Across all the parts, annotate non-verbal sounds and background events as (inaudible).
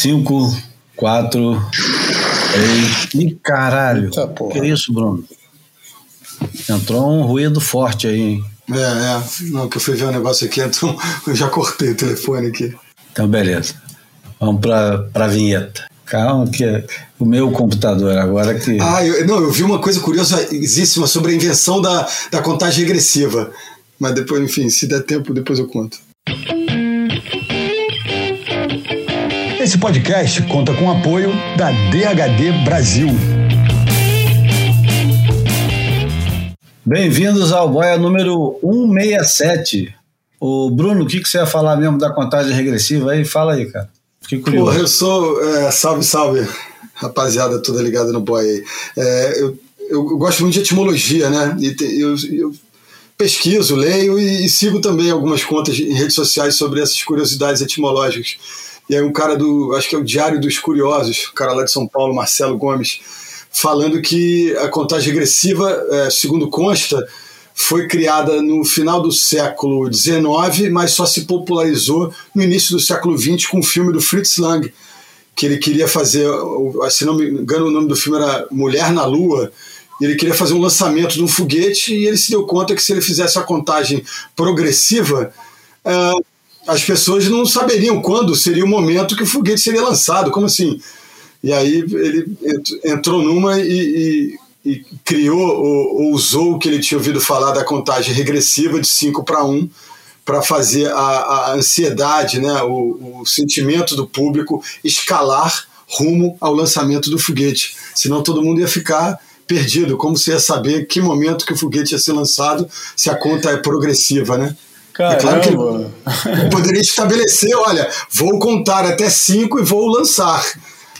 5, 4, 3. Ih, caralho. Eita. Que isso, Bruno? Entrou um ruído forte aí, hein? É, é. Não, que eu fui ver um negócio aqui, então (laughs) eu já cortei o telefone aqui. Então, beleza. Vamos pra, pra vinheta. Calma, que é o meu computador agora que. Ah, eu, não, eu vi uma coisa curiosíssima sobre a invenção da, da contagem regressiva. Mas depois, enfim, se der tempo, depois eu conto. Esse podcast conta com o apoio da DHD Brasil. Bem-vindos ao Boia número 167. O Bruno, o que, que você ia falar mesmo da contagem regressiva aí? Fala aí, cara. Fiquei curioso. Porra, eu sou. É, salve, salve, rapaziada toda ligada no boy aí. É, eu, eu, eu gosto muito de etimologia, né? E te, eu, eu pesquiso, leio e, e, sigo também algumas contas em redes sociais sobre essas curiosidades etimológicas. E aí um cara do, acho que é o Diário dos Curiosos, o cara lá de São Paulo, Marcelo Gomes, falando que a contagem regressiva, é, segundo consta, foi criada no final do século XIX, mas só se popularizou no início do século XX com o filme do Fritz Lang, que ele queria fazer, se não me engano o nome do filme era Mulher na Lua, e ele queria fazer um lançamento de um foguete e ele se deu conta que se ele fizesse a contagem progressiva, é, as pessoas não saberiam quando seria o momento que o foguete seria lançado. Como assim? E aí ele entrou numa e, e, e criou ou, ou, usou o que ele tinha ouvido falar da contagem regressiva de 5 para 1 para fazer a, a, ansiedade, né, o, o sentimento do público escalar rumo ao lançamento do foguete. Senão todo mundo ia ficar perdido. Como você ia saber que momento que o foguete ia ser lançado se a conta é progressiva, né? Caramba. É claro que ele poderia estabelecer, olha, vou contar até cinco e vou lançar.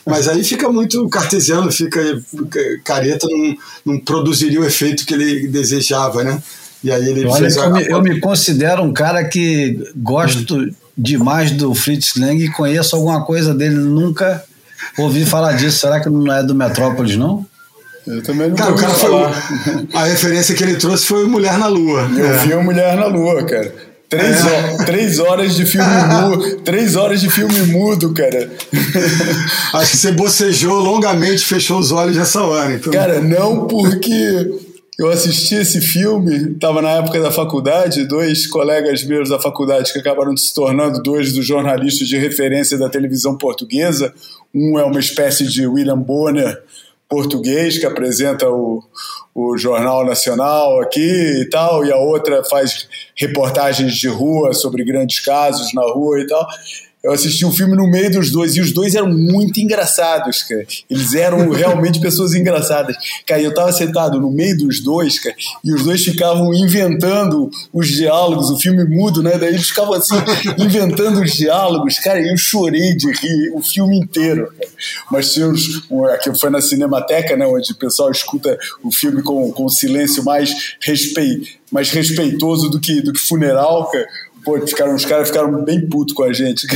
Mas aí fica muito cartesiano, fica careta, não, não produziria o efeito que ele desejava, né? E aí ele Olha, eu, me, eu me considero um cara que gosto hum. demais do Fritz Lang e conheço alguma coisa dele, nunca ouvi falar disso. Será que não é do Metrópolis, não? Eu também não cara, o cara falar. Foi, a referência que ele trouxe foi Mulher na Lua. Eu é. vi Mulher na Lua, cara. Três, é. horas, três horas de filme (laughs) mudo. Três horas de filme mudo, cara. Acho que você bocejou longamente, fechou os olhos nessa hora. Então. Cara, não porque eu assisti esse filme, estava na época da faculdade, dois colegas meus da faculdade que acabaram se tornando dois dos jornalistas de referência da televisão portuguesa. Um é uma espécie de William Bonner português que apresenta o, o Jornal Nacional aqui e tal, e a outra faz reportagens de rua sobre grandes casos na rua e tal eu assisti um filme no meio dos dois e os dois eram muito engraçados, cara. Eles eram (laughs) realmente pessoas engraçadas. Cara, eu tava sentado no meio dos dois, cara, e os dois ficavam inventando os diálogos, o filme mudo, né? Daí eles ficavam assim, (laughs) inventando os diálogos, cara, e eu chorei de rir o filme inteiro. Cara. Mas tinha uns, aqui foi na Cinemateca, né, onde o pessoal escuta o filme com, com silêncio mais, respeit, mais respeitoso do que, do que funeral, cara pô, ficaram, os caras ficaram bem putos com a gente.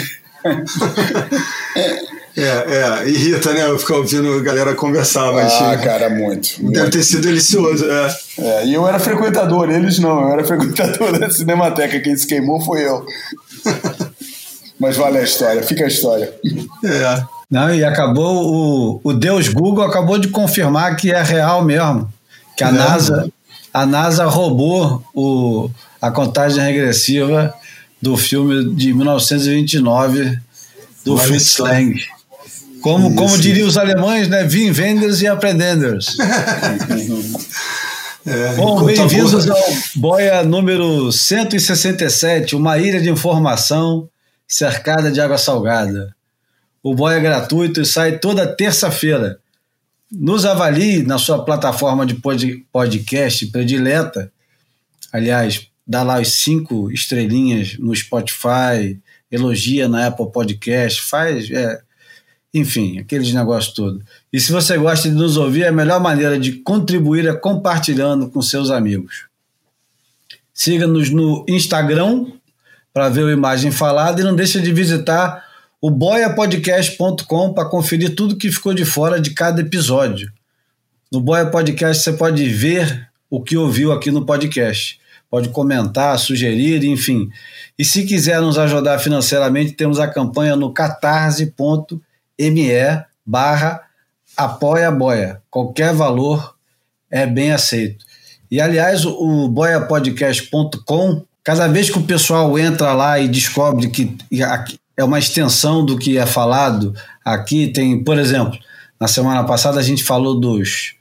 É, é, irrita, né? Eu ficar ouvindo a galera conversar, mas. Ah, cara, muito. Deve muito. ter sido delicioso, é. é. E eu era frequentador, eles não, eu era frequentador (laughs) da Cinemateca, quem se queimou foi eu. mas vale a história, fica a história. É. Não, e acabou, o, o Deus Google acabou de confirmar que é real mesmo. Que a é. NASA, a NASA roubou o, a contagem regressiva do filme de 1929 do Fritz Lang. Como, como diriam os alemães, né? Vim venders e aprendenders. (laughs) é, Bom, bem-vindos ao Boia número 167, uma ilha de informação cercada de água salgada. O Boia é gratuito e sai toda terça-feira. Nos avalie na sua plataforma de podcast predileta. Aliás, dá lá os cinco estrelinhas no Spotify, elogia na Apple Podcast, faz. É, enfim, aqueles negócios todos. E se você gosta de nos ouvir, a melhor maneira de contribuir é compartilhando com seus amigos. Siga-nos no Instagram para ver a imagem falada e não deixe de visitar o boiapodcast.com para conferir tudo que ficou de fora de cada episódio. No Boia Podcast você pode ver o que ouviu aqui no podcast pode comentar, sugerir, enfim. E se quiser nos ajudar financeiramente, temos a campanha no catarse.me me barra apoia boia. Qualquer valor é bem aceito. E aliás, o boiapodcast.com, cada vez que o pessoal entra lá e descobre que é uma extensão do que é falado aqui, tem, por exemplo, na semana passada a gente falou dos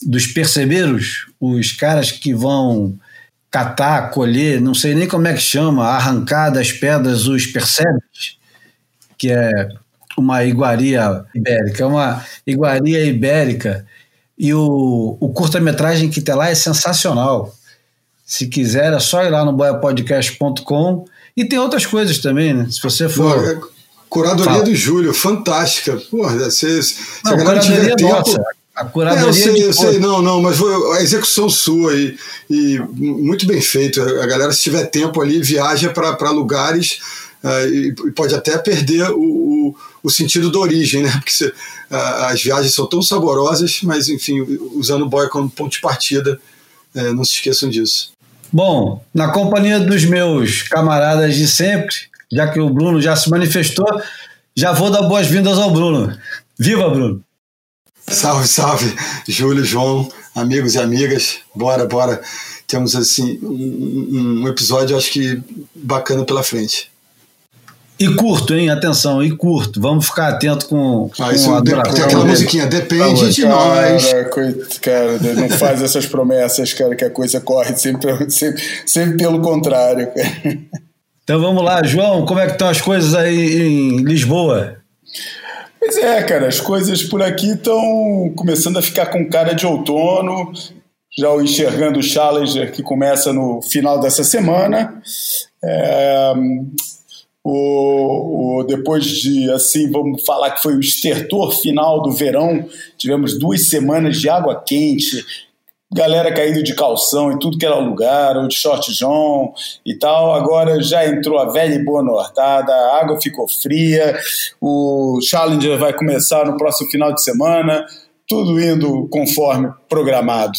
dos perceberos, os caras que vão catar, colher, não sei nem como é que chama, arrancar das pedras os percebes, que é uma iguaria ibérica, é uma iguaria ibérica. E o, o curta-metragem que tem lá é sensacional. Se quiser, é só ir lá no boiapodcast.com. E tem outras coisas também, né? Se você for. É curadoria Fala. do Júlio, fantástica. Porra, se, se não, a galera tiver tempo. Nossa. A curadoria. É, eu sei, eu sei, não, não, mas a execução sua e, e muito bem feito. A galera, se tiver tempo ali, viaja para lugares uh, e, e, pode até perder o, o, o, sentido da origem, né? Porque se, uh, as viagens são tão saborosas, mas enfim, usando o boy como ponto de partida, uh, não se esqueçam disso. Bom, na companhia dos meus camaradas de sempre, já que o Bruno já se manifestou, já vou dar boas-vindas ao Bruno. Viva, Bruno! Salve, salve, Júlio, João, amigos e amigas. Bora, bora. Temos assim um, um episódio, acho que bacana pela frente. E curto, hein? Atenção, e curto. Vamos ficar atento com, ah, com a Tem aquela musiquinha, depende tá de cara, nós. Cara, não faz essas promessas, cara, que a coisa corre sempre, sempre, sempre pelo contrário. Cara. Então vamos lá, João, como é que estão as coisas aí em Lisboa? Pois é, cara, as coisas por aqui estão começando a ficar com cara de outono, já o enxergando o Challenger que começa no final dessa semana. É, o, o, depois de, assim, vamos falar que foi o estertor final do verão, tivemos duas semanas de água quente, galera caindo de calção em tudo que era lugar, ou de short john e tal. Agora já entrou a velha e boa nortada, a água ficou fria, o Challenger vai começar no próximo final de semana, tudo indo conforme programado.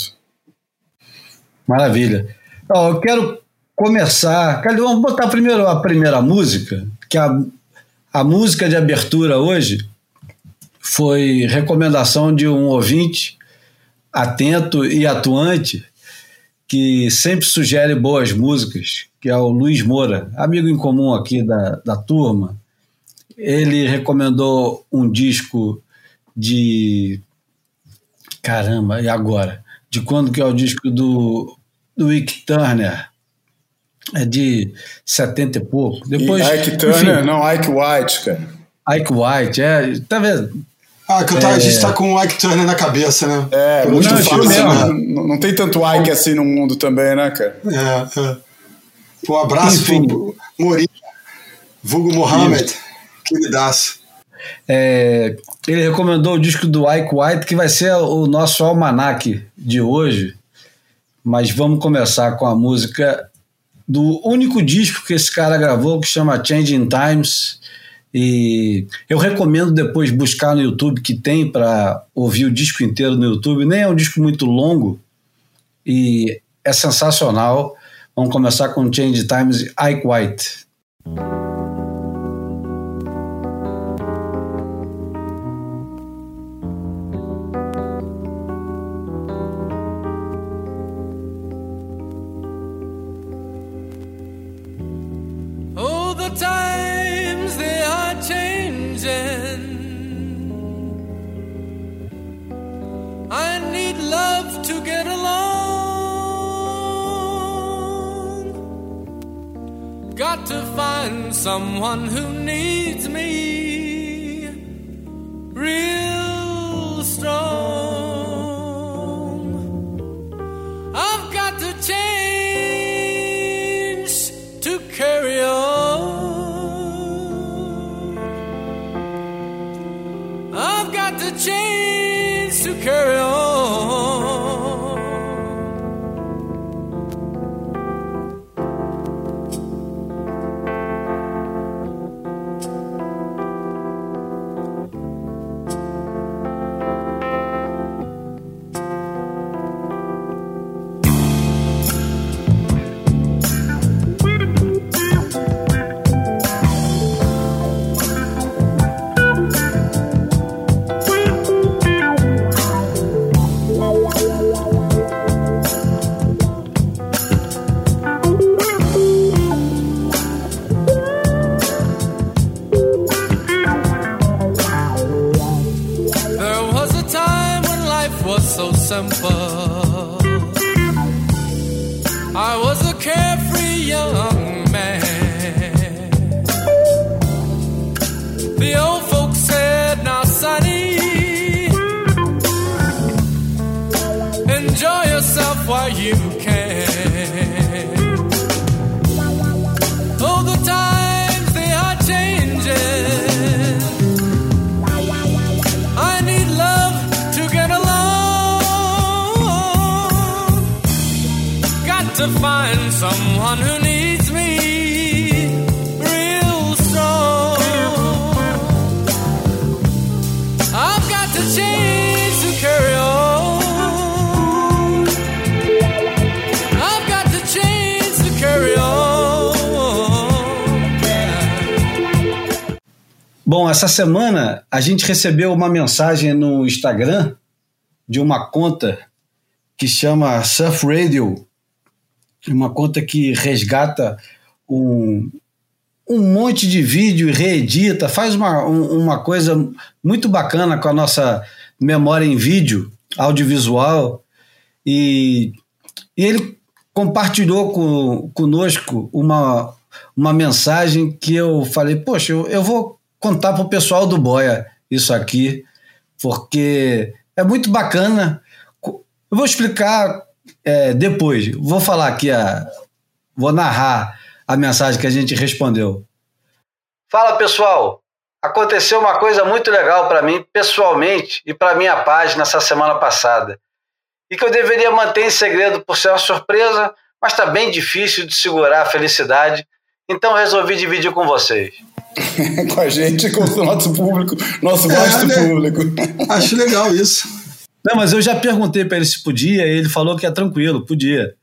Maravilha. Então, eu quero começar. Vamos botar primeiro a primeira música, que a, a música de abertura hoje foi recomendação de um ouvinte atento e atuante que sempre sugere boas músicas, que é o Luiz Moura, amigo em comum aqui da, da turma. Ele recomendou um disco de. Caramba, e agora? De quando que é o disco do, do Ike Turner? É de 70 e pouco. Depois, e Ike Turner, enfim, não, Ike White, cara. Ike White, é. Tá vendo? Ah, que é... a gente tá com o Ike Turner na cabeça, né? É, Por não, fácil, né? não, não tem tanto Ike assim no mundo também, né, cara? É, é. Um abraço Enfim. pro Morinha, Vulgo Mohamed, queridaço. É, ele recomendou o disco do Ike White, que vai ser o nosso almanac de hoje. Mas vamos começar com a música do único disco que esse cara gravou, que chama Changing Times e eu recomendo depois buscar no YouTube, que tem para ouvir o disco inteiro no YouTube. Nem é um disco muito longo e é sensacional. Vamos começar com Change Times Ike White. Essa semana a gente recebeu uma mensagem no Instagram de uma conta que chama Surf Radio, uma conta que resgata um, um monte de vídeo e reedita, faz uma, um- uma coisa muito bacana com a nossa memória em vídeo, audiovisual, e, e ele compartilhou com, conosco uma, uma mensagem que eu falei, poxa, eu, eu vou contar para o pessoal do Boia isso aqui, porque é muito bacana. Eu vou explicar é, depois, vou falar aqui, a, vou narrar a mensagem que a gente respondeu. Fala pessoal, aconteceu uma coisa muito legal para mim pessoalmente e para minha página essa semana passada e que eu deveria manter em segredo por ser uma surpresa, mas está bem difícil de segurar a felicidade, então resolvi dividir com vocês. (laughs) com a gente, com o nosso público, nosso É, vasto né? público. Acho legal isso. Não, mas eu já perguntei para ele se podia e ele falou que é tranquilo, podia.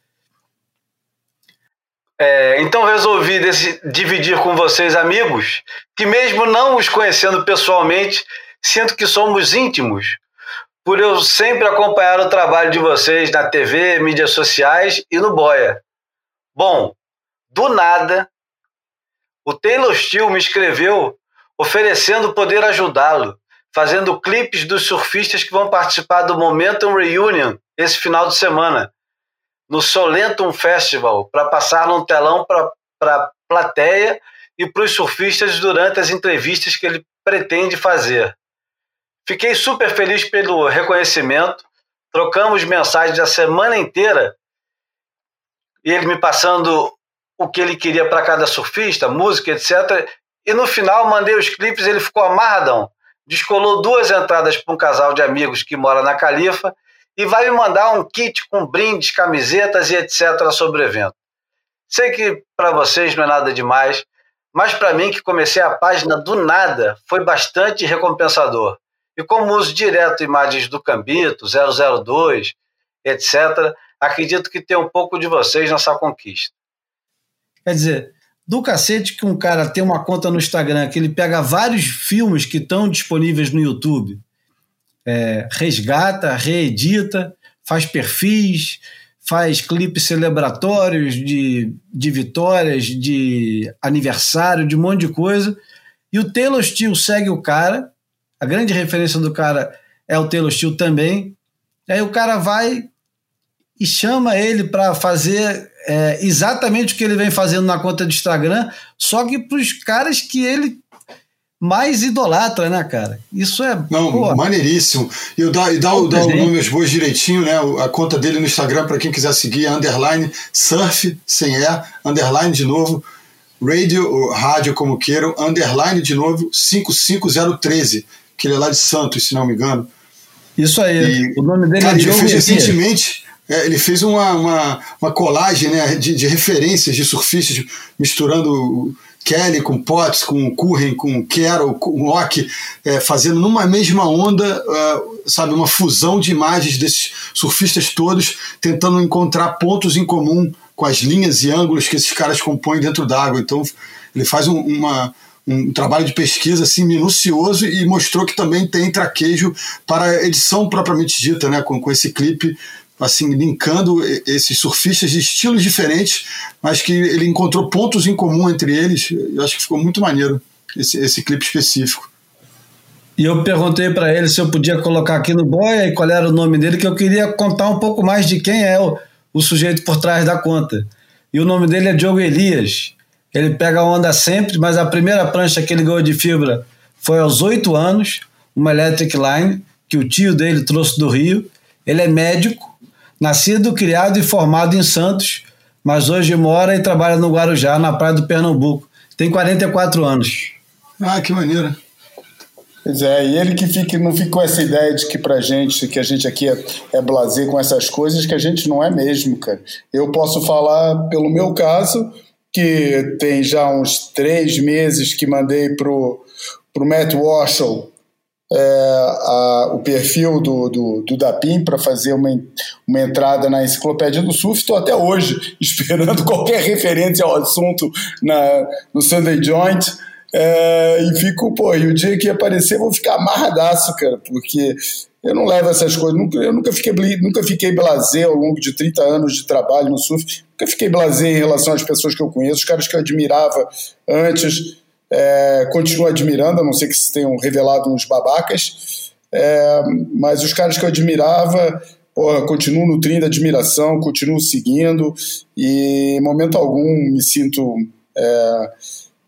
É, então resolvi desse- dividir com vocês, amigos, que mesmo não os conhecendo pessoalmente, sinto que somos íntimos, por eu sempre acompanhar o trabalho de vocês na TV, mídias sociais e no Boia. Bom, do nada, o Taylor Steele me escreveu oferecendo poder ajudá-lo, fazendo clipes dos surfistas que vão participar do Momentum Reunion esse final de semana, no Solentum Festival, para passar num telão para a plateia e para os surfistas durante as entrevistas que ele pretende fazer. Fiquei super feliz pelo reconhecimento, trocamos mensagens a semana inteira e ele me passando o que ele queria para cada surfista, música, etc. E no final mandei os clipes, ele ficou amarradão. Descolou duas entradas para um casal de amigos que mora na Califa e vai me mandar um kit com brindes, camisetas e etc. sobre o evento. Sei que para vocês não é nada demais, mas para mim, que comecei a página do nada, foi bastante recompensador. E como uso direto imagens do Cambito, 002, etc., acredito que tem um pouco de vocês nessa conquista. Quer dizer, do cacete que um cara tem uma conta no Instagram que ele pega vários filmes que estão disponíveis no YouTube, é, resgata, reedita, faz perfis, faz clipes celebratórios de, de vitórias, de aniversário, de um monte de coisa. E o Taylor Steele segue o cara, a grande referência do cara é o Taylor Steele também. Aí o cara vai e chama ele para fazer é, exatamente o que ele vem fazendo na conta do Instagram, só que para os caras que ele mais idolatra, né, cara? Isso é. Não, pô, maneiríssimo. E eu dá, e dá, o- dá o nome aos bois direitinho, né? A conta dele no Instagram, para quem quiser seguir, é underline surf, sem E, underline de novo, radio, ou rádio como queiram, underline de novo, 55013, que ele é lá de Santos, se não me engano. Isso aí. E, o nome dele Cara, é Diogo fez Elias. recentemente, é, ele fez uma, uma, uma colagem né, de, de referências de surfistas, misturando Kelly com Potts, com Curren, com Carroll, com Ock, é, fazendo numa mesma onda, é, sabe, uma fusão de imagens desses surfistas todos, tentando encontrar pontos em comum com as linhas e ângulos que esses caras compõem dentro d'água. Então, ele faz um, uma, um trabalho de pesquisa assim minucioso e mostrou que também tem traquejo para a edição propriamente dita, né, com, com esse clipe assim linkando esses surfistas de estilos diferentes, mas que ele encontrou pontos em comum entre eles. Eu acho que ficou muito maneiro esse, esse clipe específico. E eu perguntei para ele se eu podia colocar aqui no boia e qual era o nome dele, que eu queria contar um pouco mais de quem é o, o sujeito por trás da conta. E o nome dele é Diogo Elias. Ele pega onda sempre, mas a primeira prancha que ele ganhou de fibra foi aos oito anos, uma Electric Line, que o tio dele trouxe do Rio. Ele é médico, nascido, criado e formado em Santos, mas hoje mora e trabalha no Guarujá, na praia do Pernambuco. Tem 44 anos. Ah, que maneiro. Pois é, e ele que fica, não ficou essa ideia de que pra gente, que a gente aqui é, é blazer com essas coisas, que a gente não é mesmo, cara. Eu posso falar pelo meu caso, que tem já uns três meses que mandei pro, pro Matt Warshall é, a, o perfil do, do, do Dapim para fazer uma, uma entrada na enciclopédia do surf. Estou até hoje (laughs) esperando qualquer referência ao assunto na, no Sunday Joint. É, e fico, pô, e o dia que aparecer vou ficar amarradaço, cara, porque eu não levo essas coisas, nunca, eu nunca fiquei, nunca fiquei blazer ao longo de 30 anos de trabalho no surf, nunca fiquei blazer em relação às pessoas que eu conheço, os caras que eu admirava antes, é, continuo admirando, a não ser que se tenham revelado uns babacas, é, mas os caras que eu admirava, porra, continuo nutrindo admiração, continuo seguindo, e em momento algum me sinto... É,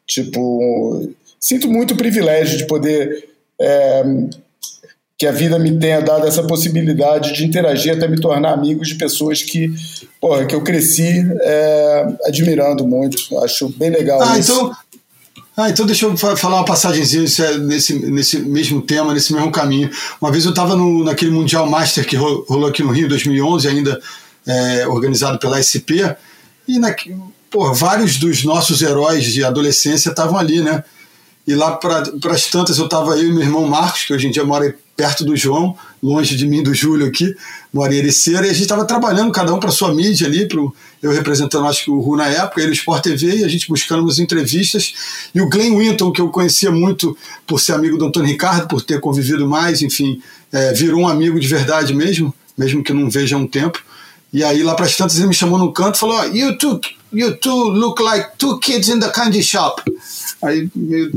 Tipo, sinto muito privilégio de poder. É, que a vida me tenha dado essa possibilidade de interagir até me tornar amigos de pessoas que, porra, que eu cresci é, admirando muito. Acho bem legal ah, isso. Então, ah, então deixa eu falar uma passagemzinha é nesse, nesse mesmo tema, nesse mesmo caminho. Uma vez eu estava naquele Mundial Master que rolou aqui no Rio, 2011, ainda é, organizado pela SP, e na, vários dos nossos heróis de adolescência estavam ali, né? E lá para as tantas eu estava eu e meu irmão Marcos, que hoje em dia mora perto do João, longe de mim, do Júlio aqui, mora em Ericeira, e a gente estava trabalhando cada um para sua mídia ali, pro, eu representando acho que o Ru na época, ele o Sport TV, e a gente buscando umas entrevistas. E o Glenn Winton, que eu conhecia muito por ser amigo do Antônio Ricardo, por ter convivido mais, enfim, é, virou um amigo de verdade mesmo, mesmo que não veja há um tempo. E aí lá para as tantas ele me chamou no canto e falou: oh, you, two, you two look like two kids in the candy shop. Aí me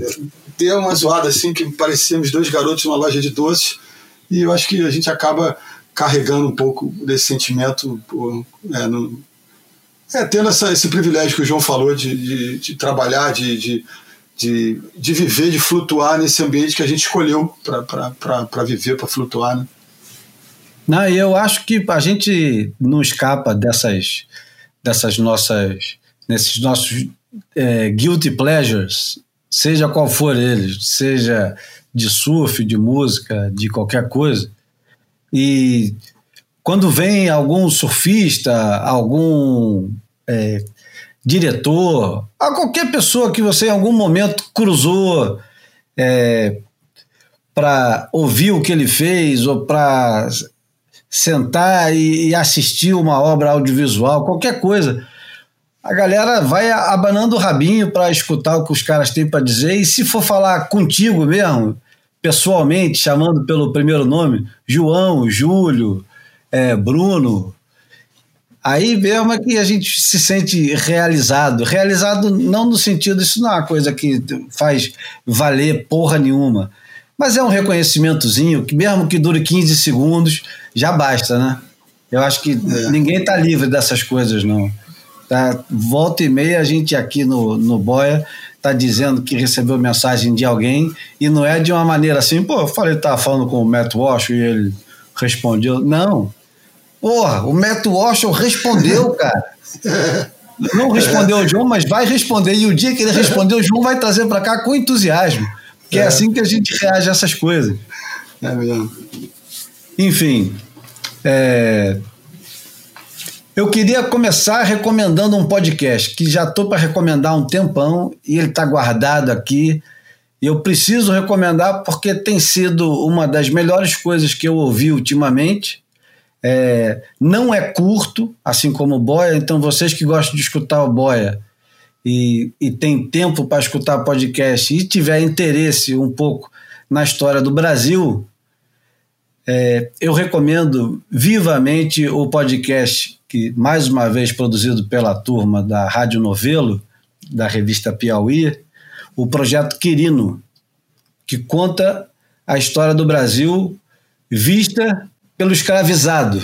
deu uma zoada assim que parecíamos dois garotos numa loja de doces. E eu acho que a gente acaba carregando um pouco desse sentimento, é, no, é, tendo essa, esse privilégio que o João falou de, de, de trabalhar, de, de, de, de, viver, de flutuar nesse ambiente que a gente escolheu para viver, para flutuar. Né? Não, eu acho que a gente não escapa dessas, dessas nossas, nesses nossos é, guilty pleasures, seja qual for eles, seja de surf, de música, de qualquer coisa. E quando vem algum surfista, algum é, diretor, a qualquer pessoa que você em algum momento cruzou é, para ouvir o que ele fez ou para sentar e, e assistir uma obra audiovisual, qualquer coisa. A galera vai abanando o rabinho para escutar o que os caras têm para dizer, e se for falar contigo mesmo, pessoalmente, chamando pelo primeiro nome, João, Júlio, é, Bruno, aí mesmo é que a gente se sente realizado. Realizado não no sentido, isso não é uma coisa que faz valer porra nenhuma, mas é um reconhecimentozinho que, mesmo que dure 15 segundos, já basta, né? Eu acho que é. ninguém está livre dessas coisas, não. Tá? Volta e meia a gente aqui no, no Boia está dizendo que recebeu mensagem de alguém e não é de uma maneira assim, pô, eu falei que estava falando com o Matt Walsh e ele respondeu. Não. Porra, o Matt Walsh respondeu, (laughs) cara. Não respondeu o João, mas vai responder. E o dia que ele responder, o João vai trazer para cá com entusiasmo. Que é. é assim que a gente reage a essas coisas. É mesmo. Enfim, é... eu queria começar recomendando um podcast que já estou para recomendar há um tempão e ele está guardado aqui. Eu preciso recomendar porque tem sido uma das melhores coisas que eu ouvi ultimamente. É, não é curto, assim como o Boia, então vocês que gostam de escutar o Boia, e, e tem tempo para escutar podcast e tiver interesse um pouco na história do Brasil, é, eu recomendo vivamente o podcast que, mais uma vez, produzido pela turma da Rádio Novelo, da revista Piauí, o Projeto Quirino, que conta a história do Brasil vista pelo escravizado.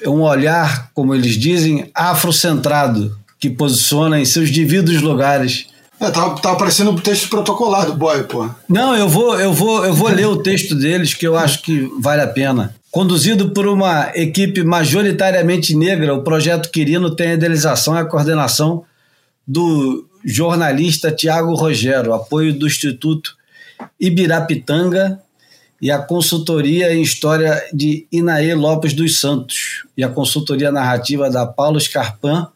É um olhar, como eles dizem, afrocentrado, que posiciona em seus devidos lugares. É, tava, tava parecendo um texto protocolar do boy, pô. Não, eu vou, eu vou, eu vou ler o texto deles que eu acho que vale a pena. Conduzido por uma equipe majoritariamente negra, o projeto Quirino tem a idealização e a coordenação do jornalista Tiago Rogero, apoio do Instituto Ibirapitanga e a consultoria em história de Inaê Lopes dos Santos e a consultoria narrativa da Paulo Scarpan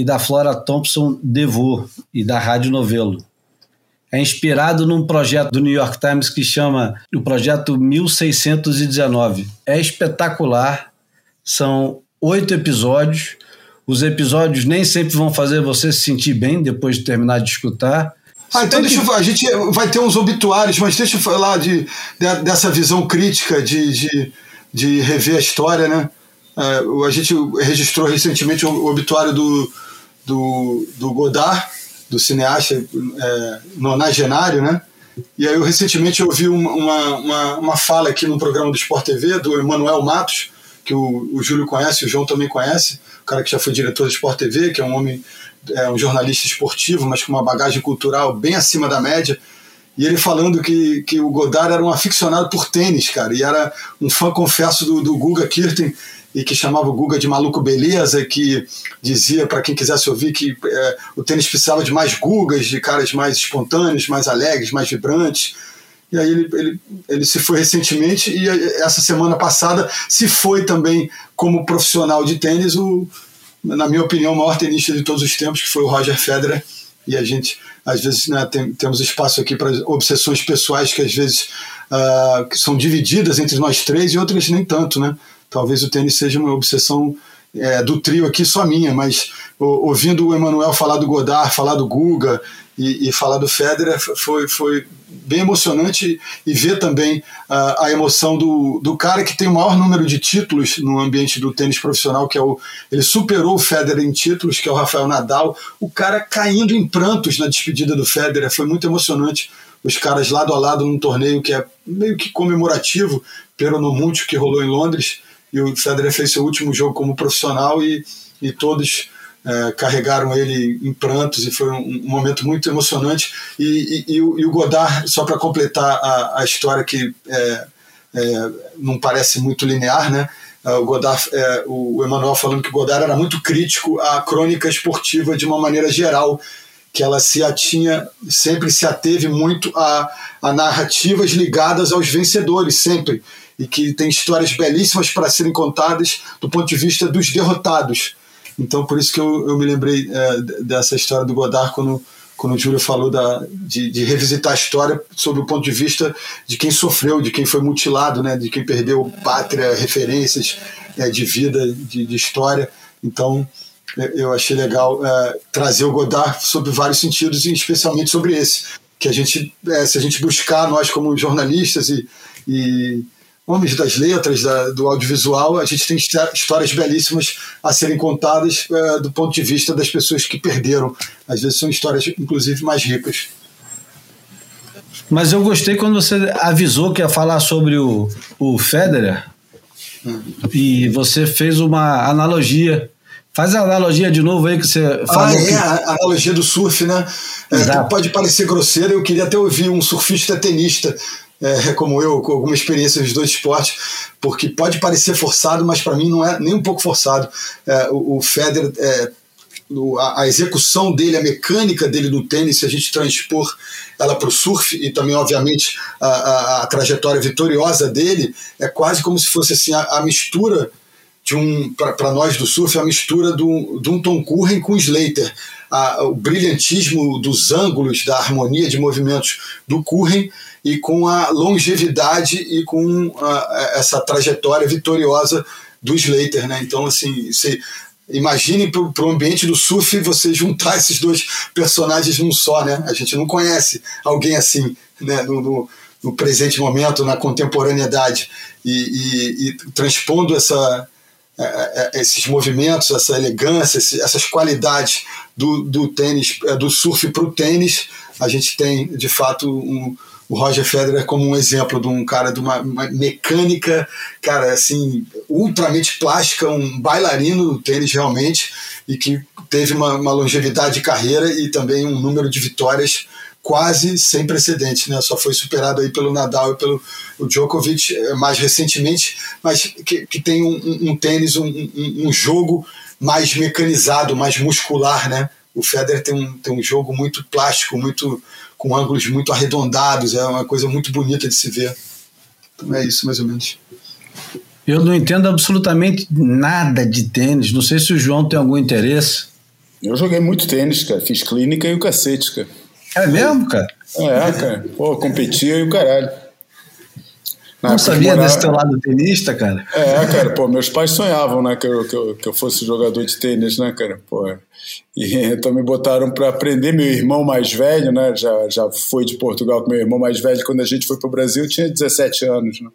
e da Flora Thompson Devô e da Rádio Novelo. É inspirado num projeto do New York Times que chama o Projeto 1619. É espetacular, são oito episódios. Os episódios nem sempre vão fazer você se sentir bem depois de terminar de escutar. Ah, então deixa eu, a gente vai ter uns obituários, mas deixa eu falar de, de dessa visão crítica de, de, de rever a história, né? Uh, a gente registrou recentemente o obituário do, do, do Godard, do cineasta é, nonagenário, né? E aí eu recentemente ouvi uma, uma, uma fala aqui no programa do Sport TV, do Emanuel Matos, que o, o Júlio conhece, o João também conhece, o cara que já foi diretor do Sport TV, que é um homem, é um jornalista esportivo, mas com uma bagagem cultural bem acima da média. E ele falando que, que o Godard era um aficionado por tênis, cara, e era um fã, confesso, do, do Guga Kirten, e que chamava o Guga de maluco beleza, que dizia para quem quisesse ouvir que é, o tênis precisava de mais Gugas, de caras mais espontâneos, mais alegres, mais vibrantes. E aí ele, ele, ele se foi recentemente e essa semana passada se foi também como profissional de tênis o, na minha opinião, o maior tenista de todos os tempos, que foi o Roger Federer. E a gente, às vezes, né, tem, temos espaço aqui para obsessões pessoais que às vezes uh, que são divididas entre nós três e outras nem tanto, né? Talvez o tênis seja uma obsessão é, do trio aqui só minha, mas ouvindo o Emanuel falar do Godard, falar do Guga e, e, falar do Federer foi, foi bem emocionante e ver também uh, a emoção do, do cara que tem o maior número de títulos no ambiente do tênis profissional, que é o. Ele superou o Federer em títulos, que é o Rafael Nadal, o cara caindo em prantos na despedida do Federer, foi muito emocionante. Os caras lado a lado num torneio que é meio que comemorativo, pelo no Múltiplo, que rolou em Londres e o Federer fez seu último jogo como profissional e, e todos é, carregaram ele em prantos e foi um, um momento muito emocionante. E, e, e, o, e o, Godard, só para completar a, a, história que é, é, não parece muito linear, né? É, o Godard, é, o Emanuel falando que o Godard era muito crítico à crônica esportiva de uma maneira geral, que ela se atinha, sempre se ateve muito a, a narrativas ligadas aos vencedores, sempre e que tem histórias belíssimas para serem contadas do ponto de vista dos derrotados. Então, por isso que eu, eu me lembrei é, dessa história do Godard quando, quando o Júlio falou da, de, de, revisitar a história sob o ponto de vista de quem sofreu, de quem foi mutilado, né, de quem perdeu pátria, referências é, de vida, de, de, história. Então, é, eu achei legal é, trazer o Godard sobre vários sentidos, e especialmente sobre esse. Que a gente, é, se a gente buscar, nós como jornalistas e, e homens das letras, da, do audiovisual, a gente tem histórias belíssimas a serem contadas uh, do ponto de vista das pessoas que perderam. Às vezes são histórias, inclusive, mais ricas. Mas eu gostei quando você avisou que ia falar sobre o, o Federer hum. e você fez uma analogia. Faz a analogia de novo aí que você falou. Ah, é, que... a analogia do surf, né? É, pode parecer grosseiro, eu queria até ouvir um surfista tenista é, como eu, com alguma experiência nos dois esportes, porque pode parecer forçado, mas para mim não é nem um pouco forçado. É, o, o Federer, é, a, a, execução dele, a mecânica dele no tênis, se a gente transpor ela para o surf e também, obviamente, a, a, a, trajetória vitoriosa dele, é quase como se fosse assim a, mistura de um para nós do surf a mistura do, de um Tom Curren com o Slater o brilhantismo dos ângulos da harmonia de movimentos do Curren e com a longevidade e com a, essa trajetória vitoriosa do Slater, né? Então, assim, você imagine para o ambiente do surf você juntar (laughs) esses dois personagens num só, né? A gente não conhece alguém assim, né? No, no, no presente momento, na contemporaneidade e, e, e transpondo essa, é, é, é, esses movimentos, essa elegância, essas qualidades do, do tênis, do surf para o tênis, a gente tem de fato um, o Roger Federer como um exemplo de um cara de uma, uma mecânica, cara, assim, ultramente plástica, um bailarino do tênis realmente, e que teve uma, uma longevidade de carreira e também um número de vitórias quase sem precedentes, né? Só foi superado aí pelo Nadal e pelo Djokovic eh, mais recentemente, mas que, que tem um, um tênis, um, um, um, jogo mais mecanizado, mais muscular, né? O Federer tem um, tem um jogo muito plástico, muito com ângulos muito arredondados, é uma coisa muito bonita de se ver. Então é isso, mais ou menos. Eu não entendo absolutamente nada de tênis. Não sei se o João tem algum interesse. Eu joguei muito tênis, cara. Fiz clínica e o cacete, cara. É mesmo, cara? É, cara. Pô, competia e o caralho. Não sabia morava... desse teu lado tenista, cara? É, cara, pô, meus pais sonhavam, né, que eu, que eu, que eu fosse jogador de tênis, né, cara, pô. E (laughs) então me botaram para aprender. Meu irmão mais velho, né, já, já foi de Portugal com meu irmão mais velho, quando a gente foi para o Brasil, tinha 17 anos, né.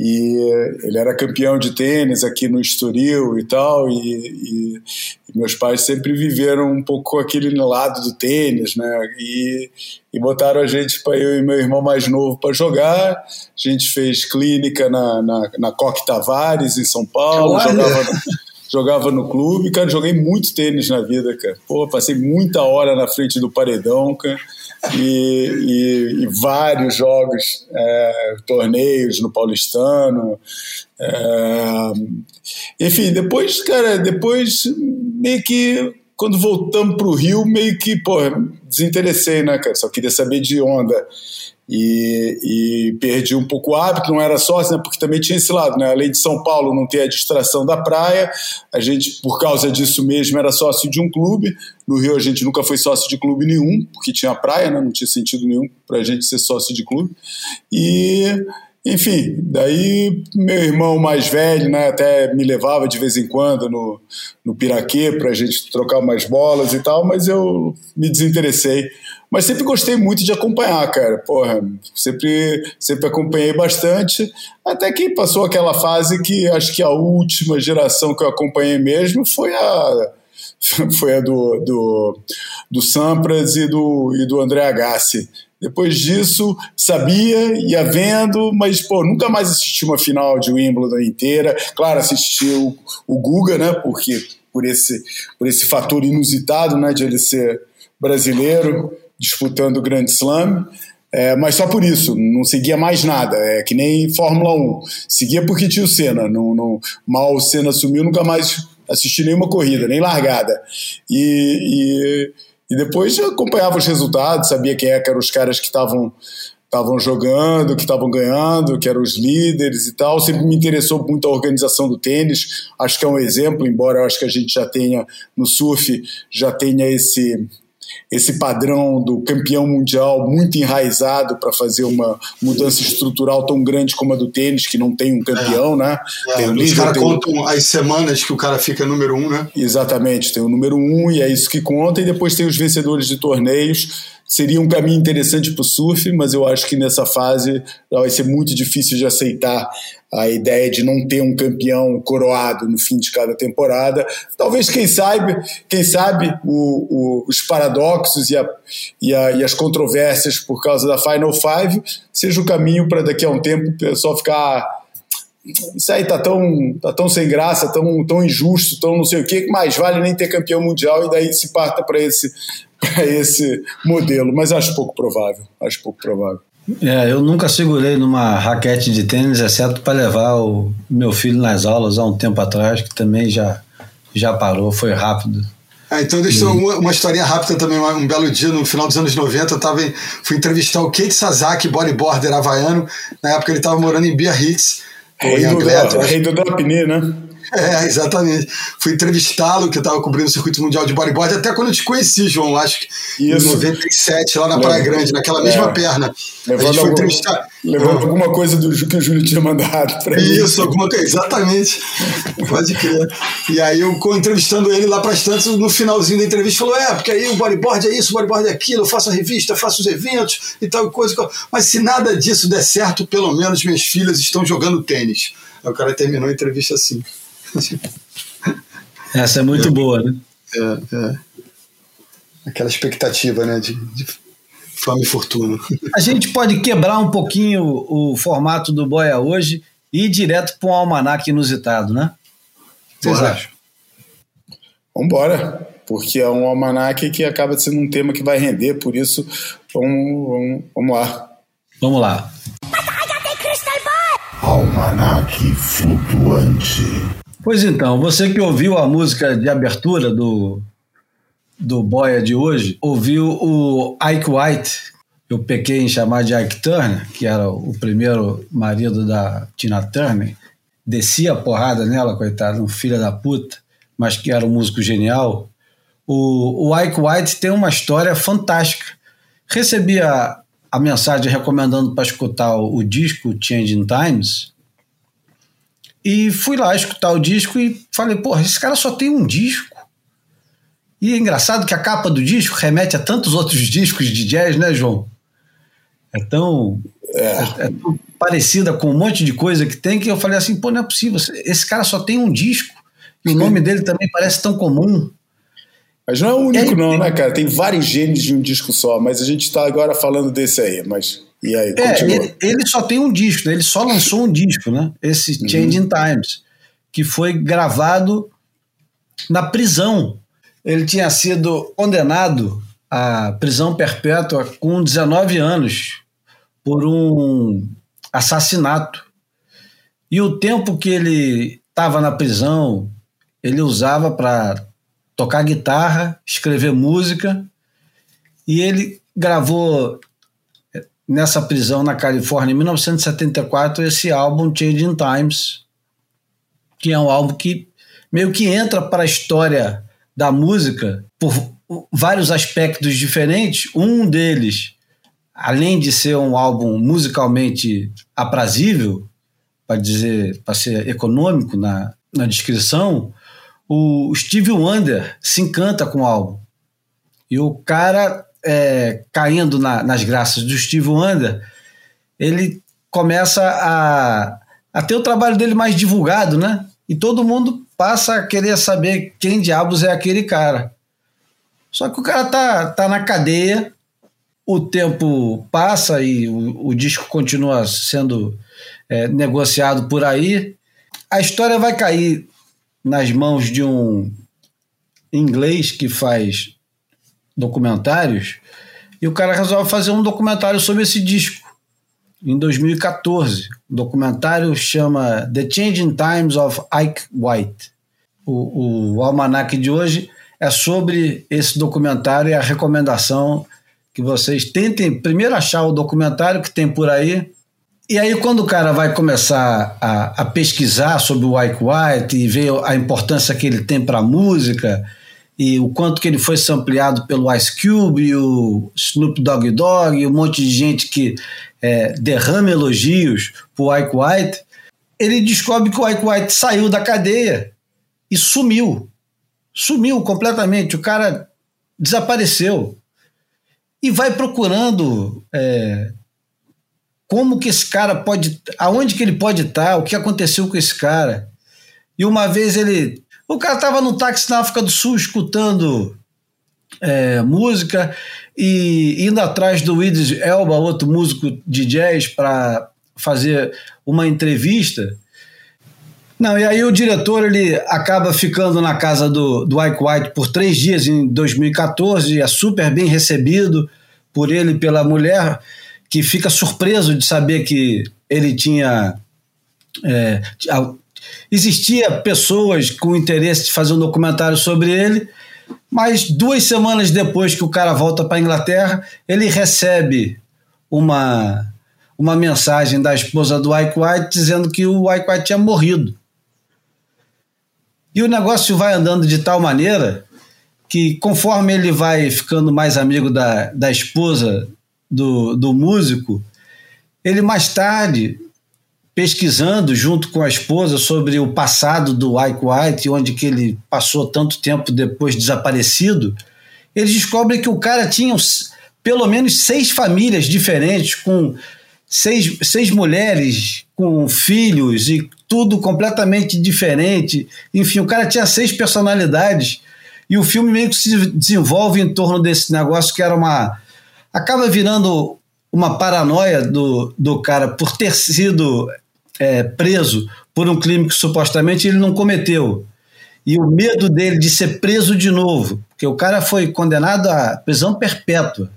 E ele era campeão de tênis aqui no Estoril e tal, e, e, e meus pais sempre viveram um pouco aquele lado do tênis, né? E, e botaram a gente para eu e meu irmão mais novo para jogar. A gente fez clínica na, na, na Coque Tavares, em São Paulo, jogava, jogava no clube. Cara, joguei muito tênis na vida, cara. Pô, passei muita hora na frente do paredão, cara e, e, e vários jogos, é, torneios no Paulistano. É, enfim, depois, cara, depois meio que quando voltamos para o Rio, meio que, pô, desinteressei, né, cara? Só queria saber de onda e, e, perdi um pouco o hábito, não era sócio, né, porque também tinha esse lado, né, além de São Paulo não ter a distração da praia, a gente, por causa disso mesmo, era sócio de um clube, no Rio a gente nunca foi sócio de clube nenhum, porque tinha praia, né, não tinha sentido nenhum para a gente ser sócio de clube, e enfim, daí meu irmão mais velho né, até me levava de vez em quando no, no Piraquê para a gente trocar umas bolas e tal, mas eu me desinteressei mas sempre gostei muito de acompanhar, cara. Porra, sempre, sempre acompanhei bastante. Até que passou aquela fase que acho que a última geração que eu acompanhei mesmo foi a, (laughs) foi a do, do, do Sampras e do, e do André Agassi. Depois disso, sabia, ia vendo, mas pô, nunca mais assisti uma final de Wimbledon inteira. Claro, assisti o, o Guga, né? Porque por esse, por esse fator inusitado, né, de ele ser brasileiro disputando o Grand Slam. É, mas só por isso, não seguia mais nada. É que nem Fórmula 1. Seguia porque tinha o Senna. Não, mal o Senna sumiu, nunca mais assisti nenhuma corrida, nem largada. E, e, e depois acompanhava os resultados, sabia quem é eram os caras que estavam estavam jogando, que estavam ganhando, que eram os líderes e tal. Sempre me interessou muito a organização do tênis. Acho que é um exemplo, embora eu acho que a gente já tenha no surf já tenha esse esse padrão do campeão mundial muito enraizado para fazer uma mudança estrutural tão grande como a do tênis, que não tem um campeão, é. né? É. Tem um Os caras contam as semanas que o cara fica número um, né? Exatamente, tem o número um e é isso que conta, e depois tem os vencedores de torneios seria um caminho interessante para o surf, mas eu acho que nessa fase vai ser muito difícil de aceitar a ideia de não ter um campeão coroado no fim de cada temporada. Talvez, quem sabe, quem sabe o, o, os paradoxos e, a, e, a, e, as controvérsias por causa da Final Five seja o caminho para daqui a um tempo o pessoal ficar isso aí tá tão, tá tão sem graça, tão, tão injusto, tão não sei o que, que mais vale nem ter campeão mundial e daí se parta para esse, esse modelo. Mas acho pouco provável. Acho pouco provável. É, eu nunca segurei numa raquete de tênis, exceto para levar o meu filho nas aulas há um tempo atrás, que também já, já parou, foi rápido. Ah, então deixa eu uma, uma historinha rápida também. Um belo dia, no final dos anos 90, eu tava em, fui entrevistar o Kate Sasaki, bodyboarder havaiano. Na época ele estava morando em Biarritz. Rei do, Drapney, né? É, exatamente. Fui entrevistá-lo, que eu estava cobrindo o circuito mundial de bodyboard, até quando eu te conheci, João, acho que Isso. em 97, lá na Praia Grande, naquela mesma é. perna. Levando, a gente foi entrevistar. Levando alguma coisa do que o Júlio tinha mandado para mim. Isso, alguma coisa, exatamente. Pode crer. E aí eu entrevistando ele lá para as tantas, no finalzinho da entrevista, falou: é, porque aí o bodyboard é isso, o bodyboard é aquilo, eu faço a revista, faço os eventos e tal coisa. Mas se nada disso der certo, pelo menos minhas filhas estão jogando tênis. Aí o cara terminou a entrevista assim. (laughs) Essa é muito é, boa, né? É, é. Aquela expectativa, né? De, de Fama e fortuna. (laughs) A gente pode quebrar um pouquinho o formato do Boia hoje e ir direto para um almanac inusitado, né? Vocês Bora. acham? Vambora, porque é um almanac que acaba sendo um tema que vai render, por isso vamos, vamos, vamos lá. Vamos lá. Almanac flutuante. Pois então, você que ouviu a música de abertura do, do Boia de hoje, ouviu o Ike White, eu pequei em chamar de Ike Turner, que era o primeiro marido da Tina Turner, descia a porrada nela, coitado, um filho da puta, mas que era um músico genial. O, o Ike White tem uma história fantástica. Recebi a, a mensagem recomendando para escutar o, o disco Changing Times, e fui lá escutar o disco e falei, porra, esse cara só tem um disco. E é engraçado que a capa do disco remete a tantos outros discos de jazz, né, João? É tão, é. é tão parecida com um monte de coisa que tem que eu falei assim, pô, não é possível. Esse cara só tem um disco e o nome dele também parece tão comum. Mas não é o único, não, né, cara? Tem vários gênios de um disco só, mas a gente está agora falando desse aí, mas. E aí, é, ele, ele, só tem um disco, né? ele só lançou um disco, né? Esse uhum. Changing Times, que foi gravado na prisão. Ele tinha sido condenado à prisão perpétua com 19 anos por um assassinato. E o tempo que ele estava na prisão, ele usava para tocar guitarra, escrever música, e ele gravou nessa prisão na Califórnia em 1974 esse álbum Changing Times, que é um álbum que meio que entra para a história da música por vários aspectos diferentes. Um deles, além de ser um álbum musicalmente aprazível, para dizer, para ser econômico na, na descrição, o Steve Wonder se encanta com o álbum. E o cara é, caindo na, nas graças do Steve Wonder, ele começa a, a ter o trabalho dele mais divulgado, né? E todo mundo passa a querer saber quem diabos é aquele cara. Só que o cara tá, tá na cadeia, o tempo passa e o, o disco continua sendo é, negociado por aí. A história vai cair nas mãos de um inglês que faz documentários, e o cara resolve fazer um documentário sobre esse disco, em 2014. O documentário chama The Changing Times of Ike White. O, o almanac de hoje é sobre esse documentário e a recomendação que vocês tentem primeiro achar o documentário que tem por aí. E aí, quando o cara vai começar a, a pesquisar sobre o Ike White e ver a importância que ele tem para a música e o quanto que ele foi sampleado pelo Ice Cube o Snoop Dogg Dogg e um monte de gente que é, derrama elogios pro Ike White, ele descobre que o Ike White saiu da cadeia e sumiu. Sumiu completamente. O cara desapareceu. E vai procurando é, como que esse cara pode. aonde que ele pode estar, o que aconteceu com esse cara. E uma vez ele o cara estava no táxi na África do Sul escutando é, música e indo atrás do Idris Elba, outro músico de jazz, para fazer uma entrevista. Não, e aí o diretor ele acaba ficando na casa do, do Ike White por três dias em 2014, é super bem recebido por ele e pela mulher, que fica surpreso de saber que ele tinha é, Existia pessoas com interesse de fazer um documentário sobre ele, mas duas semanas depois que o cara volta para a Inglaterra, ele recebe uma, uma mensagem da esposa do Ike White dizendo que o Ike White tinha morrido. E o negócio vai andando de tal maneira que, conforme ele vai ficando mais amigo da, da esposa do, do músico, ele mais tarde pesquisando junto com a esposa sobre o passado do Ike White, onde que ele passou tanto tempo depois desaparecido, eles descobrem que o cara tinha pelo menos seis famílias diferentes, com seis, seis mulheres, com filhos e tudo completamente diferente. Enfim, o cara tinha seis personalidades. E o filme meio que se desenvolve em torno desse negócio que era uma acaba virando uma paranoia do, do cara por ter sido é, preso por um crime que supostamente ele não cometeu. E o medo dele de ser preso de novo, porque o cara foi condenado à prisão perpétua.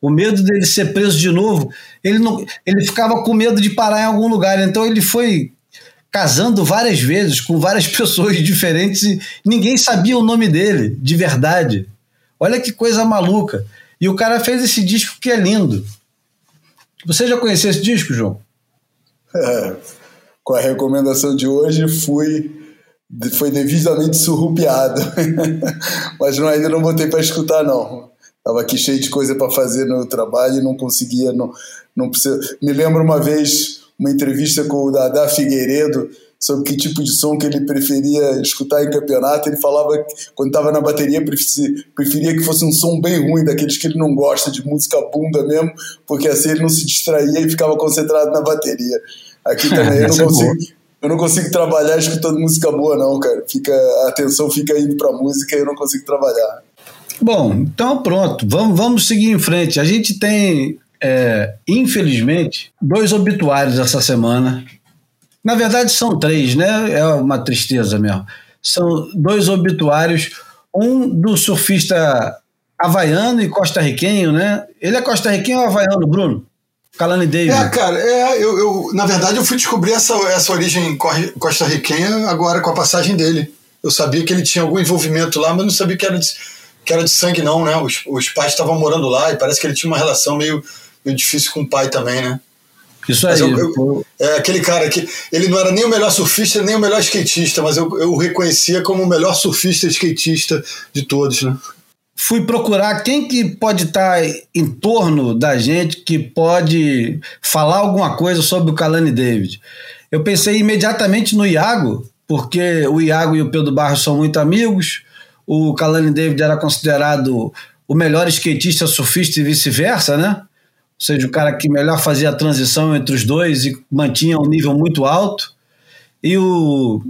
O medo dele ser preso de novo, ele, não, ele ficava com medo de parar em algum lugar. Então ele foi casando várias vezes com várias (laughs) pessoas diferentes e ninguém sabia o nome dele, de verdade. Olha que coisa maluca. E o cara fez esse disco que é lindo. Você já conhecia esse disco, João? É, com a recomendação de hoje, fui foi devidamente surrupiado, (laughs) mas não, ainda não botei para escutar não. Tava aqui cheio de coisa para fazer no trabalho e não conseguia, não, não precisa. Me lembro uma vez uma entrevista com o Dada Figueiredo sobre que tipo de som que ele preferia escutar em campeonato. Ele falava que quando estava na bateria preferia que fosse um som bem ruim, daqueles que ele não gosta, de música bunda mesmo, porque assim ele não se distraía e ficava concentrado na bateria. Aqui (laughs) também eu não é consigo. Eu não consigo trabalhar escutando música boa, não, cara. Fica, a atenção fica indo pra música e eu não consigo trabalhar. Bom, então pronto, vamos, vamos seguir em frente. A gente tem, é, infelizmente, dois obituários essa semana. Na verdade, são três, né? É uma tristeza mesmo. São dois obituários. Um do surfista havaiano e costarriquenho, né? Ele é costarriquenho ou havaiano, Bruno? Kalani Davis. É, cara, é, eu, eu, na verdade eu fui descobrir essa, essa origem costarriquenha agora com a passagem dele. Eu sabia que ele tinha algum envolvimento lá, mas não sabia que era de, que era de sangue, não, né? Os, os pais estavam morando lá e parece que ele tinha uma relação meio, meio difícil com o pai também, né? Isso aí. Eu, eu, é aquele cara que ele não era nem o melhor surfista nem o melhor skatista, mas eu, eu o reconhecia como o melhor surfista e skatista de todos, né? Fui procurar quem que pode estar em torno da gente que pode falar alguma coisa sobre o Kalani David. Eu pensei imediatamente no Iago, porque o Iago e o Pedro Barros são muito amigos. O Kalani David era considerado o melhor skatista surfista e vice-versa, né? Seja, o cara que melhor fazia a transição entre os dois e mantinha um nível muito alto. E o.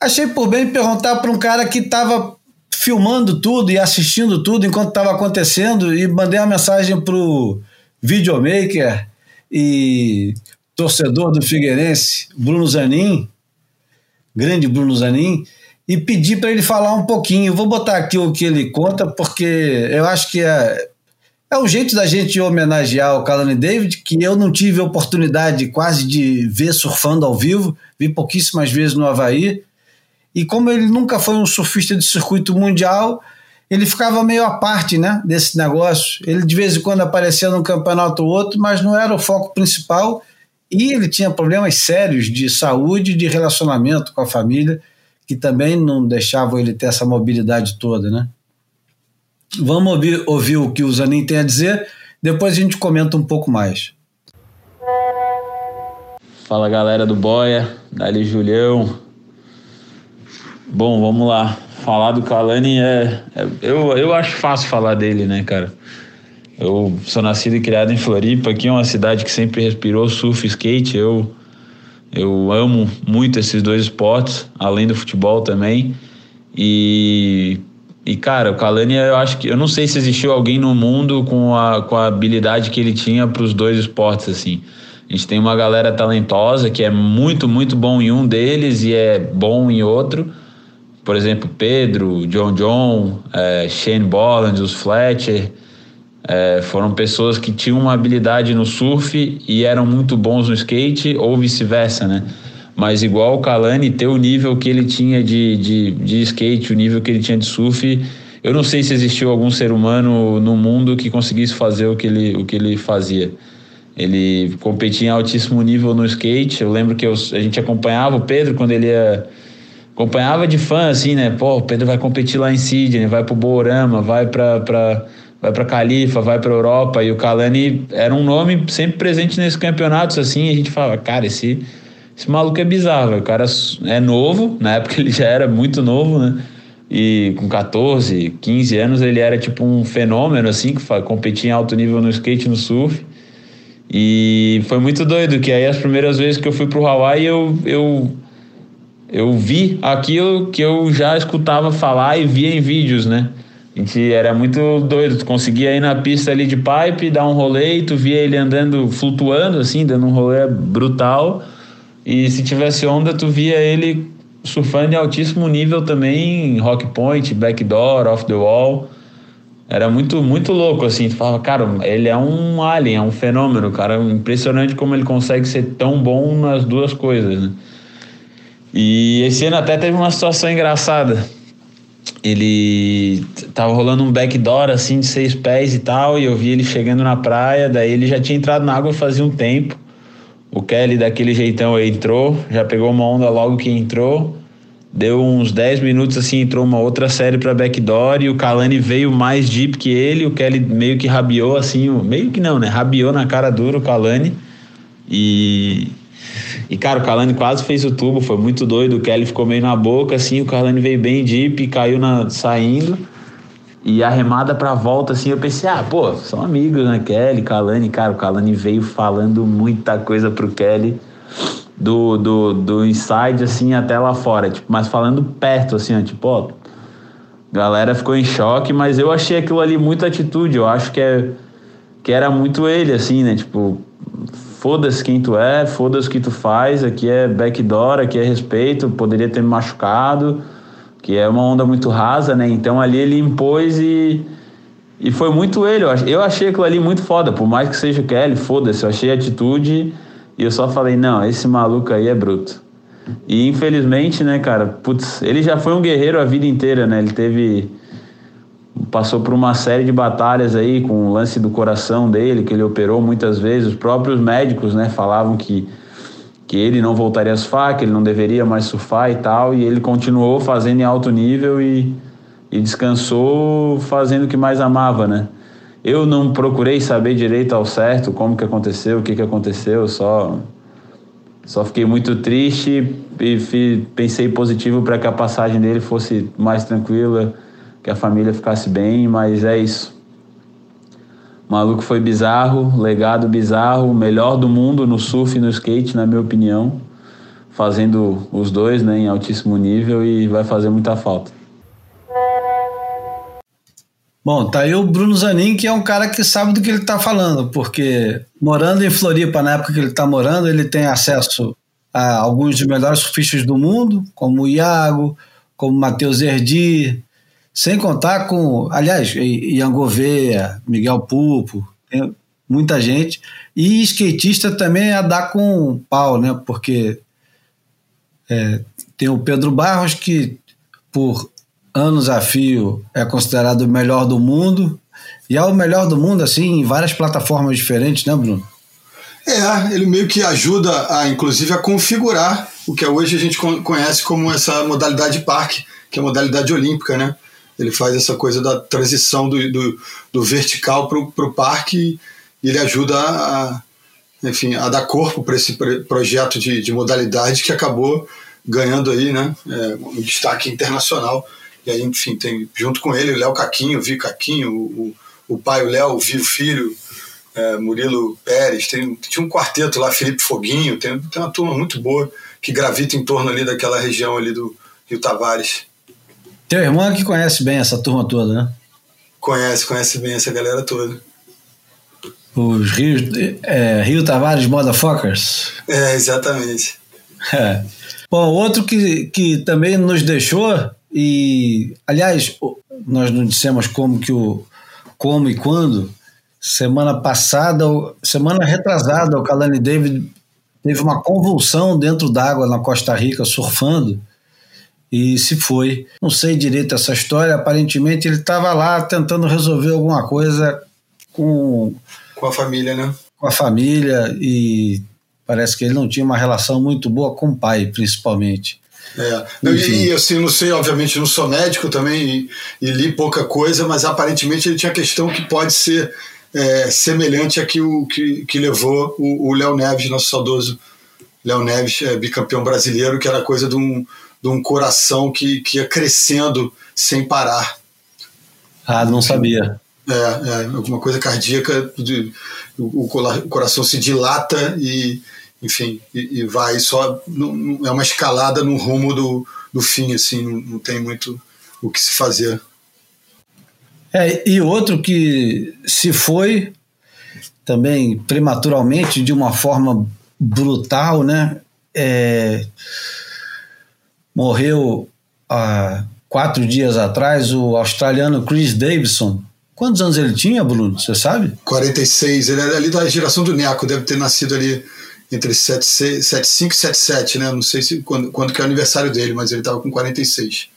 Achei por bem perguntar para um cara que estava filmando tudo e assistindo tudo enquanto estava acontecendo e mandei uma mensagem para o videomaker e torcedor do Figueirense, Bruno Zanin, grande Bruno Zanin, e pedi para ele falar um pouquinho. Vou botar aqui o que ele conta, porque eu acho que é, é o jeito da gente homenagear o Kalani David, que eu não tive oportunidade quase de ver surfando ao vivo, vi pouquíssimas vezes no Havaí. E como ele nunca foi um surfista de circuito mundial, ele ficava meio à parte né, desse negócio. Ele de vez em quando aparecia num campeonato ou outro, mas não era o foco principal. E ele tinha problemas sérios de saúde de relacionamento com a família, que também não deixavam ele ter essa mobilidade toda, né? Vamos ouvir, ouvir o que o Zanin tem a dizer, depois a gente comenta um pouco mais. Fala galera do Boia, Dali Julião. Bom, vamos lá. Falar do Kalani é, é. eu, eu acho fácil falar dele, né, cara? Eu sou nascido e criado em Floripa, aqui é uma cidade que sempre respirou surf e skate. Eu, eu amo muito esses dois esportes, além do futebol também. E e, cara, o Kalani, eu acho que. Eu não sei se existiu alguém no mundo com a, com a habilidade que ele tinha para os dois esportes, assim. A gente tem uma galera talentosa que é muito, muito bom em um deles e é bom em outro. Por exemplo, Pedro, John John, é, Shane Bolland, os Fletcher. É, foram pessoas que tinham uma habilidade no surf e eram muito bons no skate, ou vice-versa, né? Mas igual o Kalani ter o nível que ele tinha de, de, de skate, o nível que ele tinha de surf, eu não sei se existiu algum ser humano no mundo que conseguisse fazer o que ele, o que ele fazia. Ele competia em altíssimo nível no skate. Eu lembro que eu, a gente acompanhava o Pedro quando ele ia. Acompanhava de fã, assim, né? Pô, o Pedro vai competir lá em Sydney, vai pro Borama, vai pra, pra, vai pra Califa, vai pra Europa. E o Kalani era um nome sempre presente nesses campeonatos, assim. E a gente falava, cara, esse esse maluco é bizarro, o cara é novo, na época ele já era muito novo, né? E com 14, 15 anos ele era tipo um fenômeno, assim, que competia em alto nível no skate no surf. E foi muito doido, que aí as primeiras vezes que eu fui pro Hawaii eu, eu, eu vi aquilo que eu já escutava falar e via em vídeos, né? Gente era muito doido, tu conseguia ir na pista ali de pipe, dar um rolê e tu via ele andando, flutuando assim, dando um rolê brutal. E se tivesse onda, tu via ele surfando em altíssimo nível também, rock point, backdoor, off the wall. Era muito, muito louco, assim. Tu falava, cara, ele é um alien, é um fenômeno, cara. Impressionante como ele consegue ser tão bom nas duas coisas, né? E esse ano até teve uma situação engraçada. Ele tava rolando um backdoor, assim, de seis pés e tal, e eu vi ele chegando na praia, daí ele já tinha entrado na água fazia um tempo. O Kelly, daquele jeitão, entrou, já pegou uma onda logo que entrou. Deu uns 10 minutos assim, entrou uma outra série para backdoor e o Kalani veio mais deep que ele. O Kelly meio que rabiou assim, meio que não, né? Rabiou na cara dura o Kalani. E. E cara, o Kalani quase fez o tubo, foi muito doido. O Kelly ficou meio na boca assim, o Kalani veio bem deep, caiu na, saindo. E a remada pra volta, assim, eu pensei, ah, pô, são amigos, né? Kelly, Kalani, cara, o Kalani veio falando muita coisa pro Kelly do, do, do inside, assim, até lá fora, tipo, mas falando perto, assim, ó, tipo, ó, galera ficou em choque, mas eu achei aquilo ali muito atitude, eu acho que, é, que era muito ele, assim, né, tipo, foda-se quem tu é, foda-se o que tu faz, aqui é backdoor, aqui é respeito, poderia ter me machucado, que é uma onda muito rasa, né? Então ali ele impôs e, e foi muito ele. Eu achei aquilo ali muito foda, por mais que seja o Kelly, foda-se, eu achei a atitude e eu só falei, não, esse maluco aí é bruto. E infelizmente, né, cara, putz, ele já foi um guerreiro a vida inteira, né? Ele teve. Passou por uma série de batalhas aí com o lance do coração dele, que ele operou muitas vezes. Os próprios médicos, né, falavam que que ele não voltaria a surfar, que ele não deveria mais surfar e tal, e ele continuou fazendo em alto nível e, e descansou fazendo o que mais amava, né? Eu não procurei saber direito ao certo como que aconteceu, o que que aconteceu, só só fiquei muito triste e pensei positivo para que a passagem dele fosse mais tranquila, que a família ficasse bem, mas é isso. O maluco foi bizarro, legado bizarro, melhor do mundo no surf e no skate, na minha opinião. Fazendo os dois né, em altíssimo nível e vai fazer muita falta. Bom, tá aí o Bruno Zanin, que é um cara que sabe do que ele está falando, porque morando em Floripa, na época que ele está morando, ele tem acesso a alguns dos melhores surfistas do mundo, como o Iago, como o Matheus Erdi, sem contar com, aliás, Ian Gouveia, Miguel Pupo, tem muita gente. E skatista também a dar com pau, né? Porque é, tem o Pedro Barros, que por anos a fio é considerado o melhor do mundo. E é o melhor do mundo, assim, em várias plataformas diferentes, né, Bruno? É, ele meio que ajuda, a, inclusive, a configurar o que hoje a gente conhece como essa modalidade parque, que é a modalidade olímpica, né? Ele faz essa coisa da transição do, do, do vertical para o parque e ele ajuda a, enfim, a dar corpo para esse projeto de, de modalidade que acabou ganhando aí, né, é, um destaque internacional. E aí, enfim, tem junto com ele o Léo Caquinho, o Vi Caquinho, o, o pai, o Léo, o Vivo Filho, é, Murilo Pérez, tem, tinha um quarteto lá, Felipe Foguinho, tem, tem uma turma muito boa que gravita em torno ali daquela região ali do Rio Tavares. Teu irmão é que conhece bem essa turma toda, né? Conhece, conhece bem essa galera toda. Os Rios, é, Rio Tavares Motherfuckers. É, exatamente. É. Bom, outro que, que também nos deixou, e aliás, nós não dissemos como que o como e quando. Semana passada, semana retrasada, o Kalani David teve uma convulsão dentro d'água na Costa Rica, surfando e se foi. Não sei direito essa história. Aparentemente ele estava lá tentando resolver alguma coisa com com a família, né? Com a família e parece que ele não tinha uma relação muito boa com o pai, principalmente. É. E, e assim, não sei, obviamente não sou médico também e, e, li pouca coisa, mas aparentemente ele tinha questão que pode ser é, semelhante a que, o, que, que levou o Léo Neves, nosso saudoso Léo Neves, é, bicampeão brasileiro, que era coisa de um, de um coração que, que ia crescendo sem parar. Ah, não sabia. É, é alguma coisa cardíaca, de, o, o, coração se dilata e, enfim, e, e vai só. Não, é uma escalada no rumo do, do fim, assim, não, não tem muito o que se fazer. É, e outro que se foi também prematuramente, de uma forma brutal, né? É, morreu há quatro dias atrás o australiano Chris Davidson. Quantos anos ele tinha, Bruno? Você sabe? 46. Ele é ali da geração do Neco, deve ter nascido ali entre 75 e 77, né? Não sei se quando, quando que é o aniversário dele, mas ele estava com 46.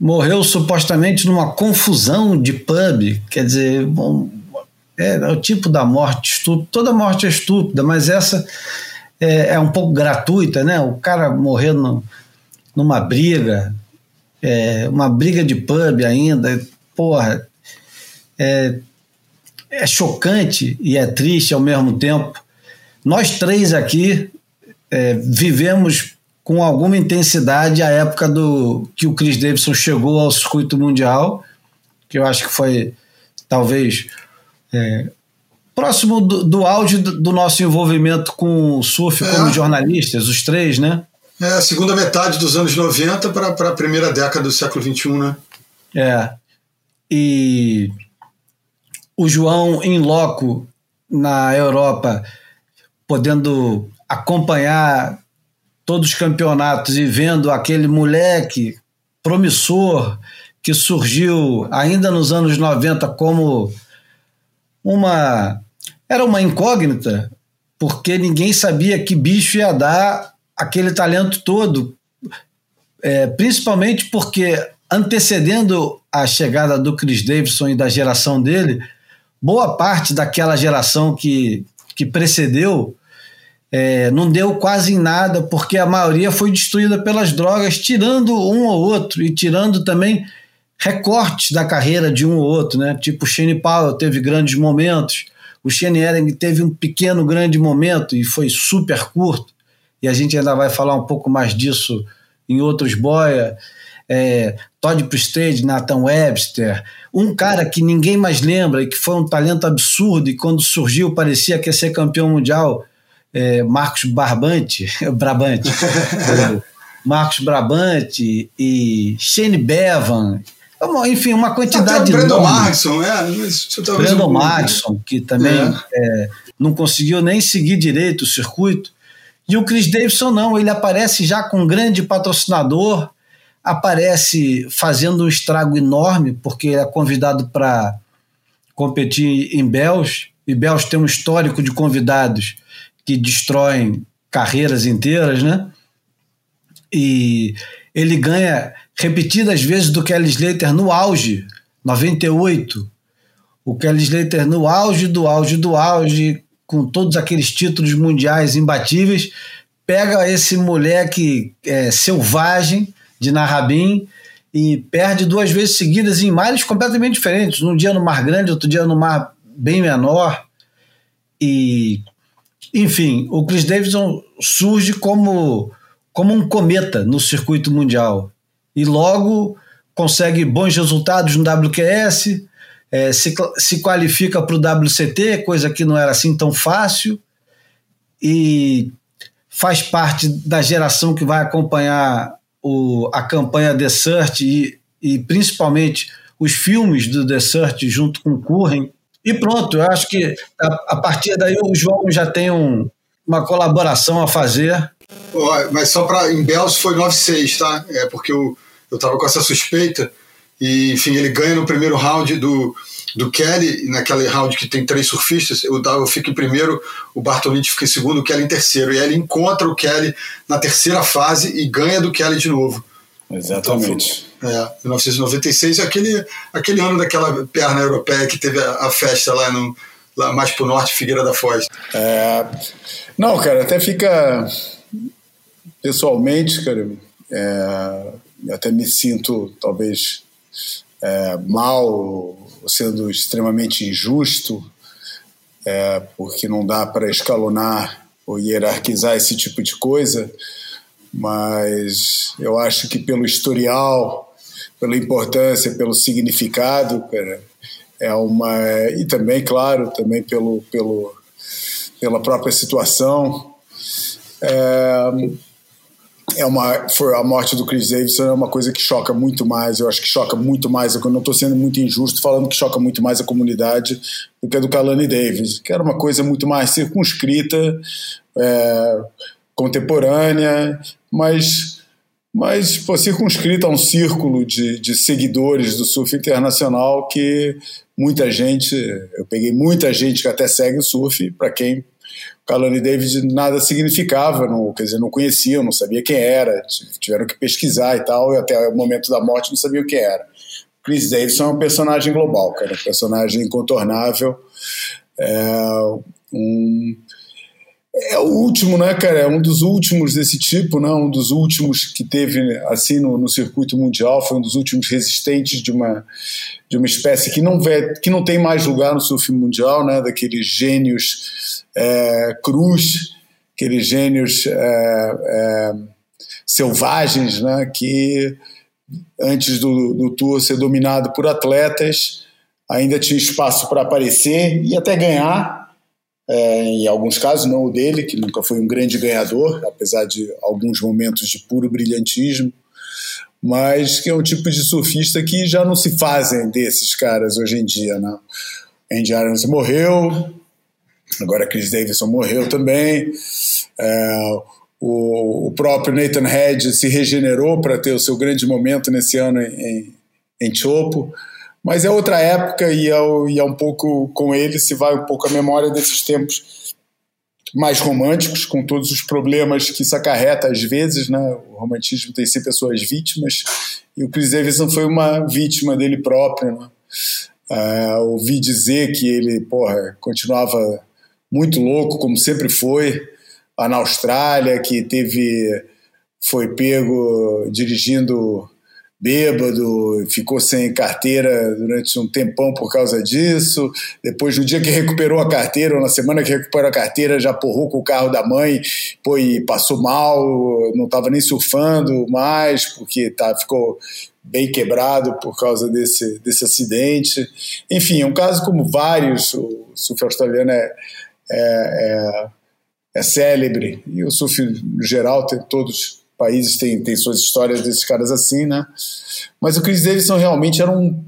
Morreu supostamente numa confusão de pub. Quer dizer, bom, é, é o tipo da morte estúpida. Toda morte é estúpida, mas essa é, é um pouco gratuita, né? O cara morreu no, numa briga, é, uma briga de pub ainda. Porra, é, é chocante e é triste ao mesmo tempo. Nós três aqui é, vivemos com alguma intensidade a época do que o Chris Davidson chegou ao circuito mundial, que eu acho que foi talvez é, próximo do, do auge do, do, nosso envolvimento com o surf é. como jornalistas, os três, né? É, a segunda metade dos anos 90 para a primeira década do século XXI, né? É. E o João em loco na Europa, podendo acompanhar todos os campeonatos e vendo aquele moleque promissor que surgiu ainda nos anos 90 como uma era uma incógnita, porque ninguém sabia que bicho ia dar aquele talento todo, é, principalmente porque antecedendo a chegada do Chris Davidson e da geração dele, boa parte daquela geração que, que precedeu é, não deu quase em nada, porque a maioria foi destruída pelas drogas, tirando um ou outro e tirando também recortes da carreira de um ou outro, né? Tipo o Shane Powell teve grandes momentos, o Shane Ehring teve um pequeno grande momento e foi super curto, e a gente ainda vai falar um pouco mais disso em outros boia. É, Todd Prestage, Nathan Webster, um cara que ninguém mais lembra e que foi um talento absurdo e quando surgiu parecia que ia ser campeão mundial, é, Marcos Barbante, Brabante, (laughs) (laughs) Marcos Brabante e Shane Bevan, enfim, uma quantidade o Brandon é, Brandon Markson, que também é. É, não conseguiu nem seguir direito o circuito. E o Chris Davidson não, ele aparece já com um grande patrocinador, aparece fazendo um estrago enorme, porque é convidado para competir em Bells, e Bells tem um histórico de convidados que destroem carreiras inteiras, né? E ele ganha repetidas vezes do Kelly Slater no auge, 98. O Kelly Slater no auge do auge do auge, com todos aqueles títulos mundiais imbatíveis, pega esse moleque é, selvagem de Narrabim e perde duas vezes seguidas em mares completamente diferentes. Um dia no Mar Grande, outro dia no mar bem menor. E enfim, o Chris Davidson surge como, como um cometa no circuito mundial e logo consegue bons resultados no WQS, é, se, se qualifica para o WCT, coisa que não era assim tão fácil, e faz parte da geração que vai acompanhar o, a campanha Desert e, e principalmente os filmes do Desert junto com Curren, e pronto, eu acho que a, a partir daí o João já tem um, uma colaboração a fazer. mas só para em Bells foi 9-6, tá? É porque eu, eu tava com essa suspeita. E, enfim, ele ganha no primeiro round do, do Kelly, naquele round que tem três surfistas. Eu, eu fico em primeiro, o Bartolini fica em segundo, o Kelly em terceiro. E aí ele encontra o Kelly na terceira fase e ganha do Kelly de novo. Exatamente. Então, é, 1996 é aquele, aquele ano daquela perna europeia que teve a, a festa lá, no, lá mais pro norte, Figueira da Foz. É, não, cara, até fica pessoalmente, cara, é, até me sinto talvez é, mal, sendo extremamente injusto, é, porque não dá para escalonar ou hierarquizar esse tipo de coisa mas eu acho que pelo historial, pela importância, pelo significado, é uma e também, claro, também pelo, pelo pela própria situação, é, é uma, foi a morte do Chris Davidson é uma coisa que choca muito mais. Eu acho que choca muito mais. Eu não estou sendo muito injusto falando que choca muito mais a comunidade do que a do Kalani Davis, que era uma coisa muito mais circunscrita, é, contemporânea, mas mas pô, circunscrita a um círculo de, de seguidores do surf internacional que muita gente, eu peguei muita gente que até segue o surf, para quem Kalani David nada significava, não, quer dizer, não conheciam, não sabia quem era, tiveram que pesquisar e tal, e até o momento da morte não sabiam quem era. Chris Davidson é um personagem global, cara, um personagem incontornável, é um, é o último, né, cara? É um dos últimos desse tipo, né? Um dos últimos que teve assim no, no, circuito mundial, foi um dos últimos resistentes de uma de uma espécie que não vê, que não tem mais lugar no surf mundial, né? Daqueles gênios é, cruz, aqueles gênios é, é, selvagens, né? Que antes do, do tour ser dominado por atletas, ainda tinha espaço para aparecer e até ganhar é, em alguns casos, não o dele, que nunca foi um grande ganhador, apesar de alguns momentos de puro brilhantismo, mas que é um tipo de surfista que já não se fazem desses caras hoje em dia. Né? Andy Irons morreu, agora Chris Davidson morreu também. É, o, o, próprio Nathan Head se regenerou para ter o seu grande momento nesse ano em, em, Chopo. Mas é outra época e é, e é um pouco com ele se vai um pouco a memória desses tempos mais românticos, com todos os problemas que isso acarreta às vezes, né? O romantismo tem sempre as suas vítimas, e o Chris Davidson foi uma vítima dele próprio, né? Uh, ouvi dizer que ele, porra, continuava muito louco, como sempre foi, lá na Austrália, que teve, foi pego dirigindo bêbado, ficou sem carteira durante um tempão por causa disso. Depois, no dia que recuperou a carteira, ou na semana que recuperou a carteira, já porrou com o carro da mãe, pô, e passou mal, não estava nem surfando mais, porque tá, ficou bem quebrado por causa desse, desse acidente. Enfim, é um caso como vários, o surf australiano é, é, é, é célebre, e o surf no geral tem todos países têm, têm suas histórias desses caras assim, né? Mas o Chris Davidson realmente era um.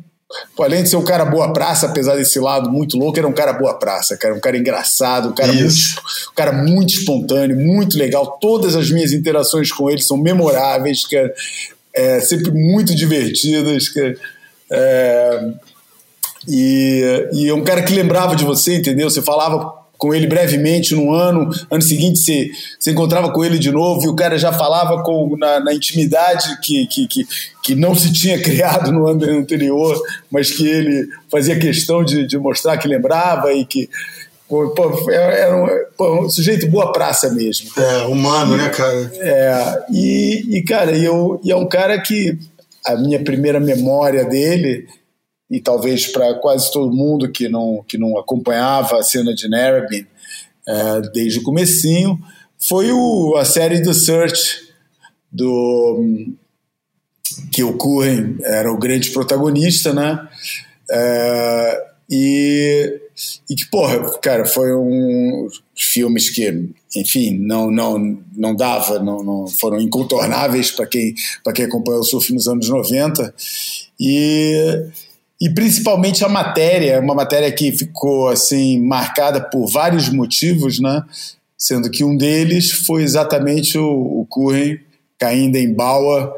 Além de ser um cara boa praça, apesar desse lado muito louco, era um cara boa praça, cara, um cara engraçado, um cara, muito, um cara muito espontâneo, muito legal. Todas as minhas interações com ele são memoráveis, cara, é, sempre muito divertidas, cara. É, e, e é um cara que lembrava de você, entendeu? Você falava com ele brevemente no ano, ano seguinte você, você encontrava com ele de novo e o cara já falava com, na, na intimidade que, que, que, que, não se tinha (laughs) criado no ano anterior, mas que ele fazia questão de, de mostrar que lembrava e que pô, era um, pô, um, sujeito boa praça mesmo. É, humano, né, cara? É, e, e cara, eu, e é um cara que a minha primeira memória dele e talvez para quase todo mundo que não, que não acompanhava a cena de Narrabeen é, desde o comecinho, foi o, a série do Search, do, que o Curren era o grande protagonista, né? É, e, e que, porra, cara, foi um filmes que, enfim, não não não dava, não, não foram incontornáveis para quem para quem acompanhou o surf nos anos 90. E e principalmente a matéria, uma matéria que ficou assim marcada por vários motivos, né? Sendo que um deles foi exatamente o, o Curren caindo em Baua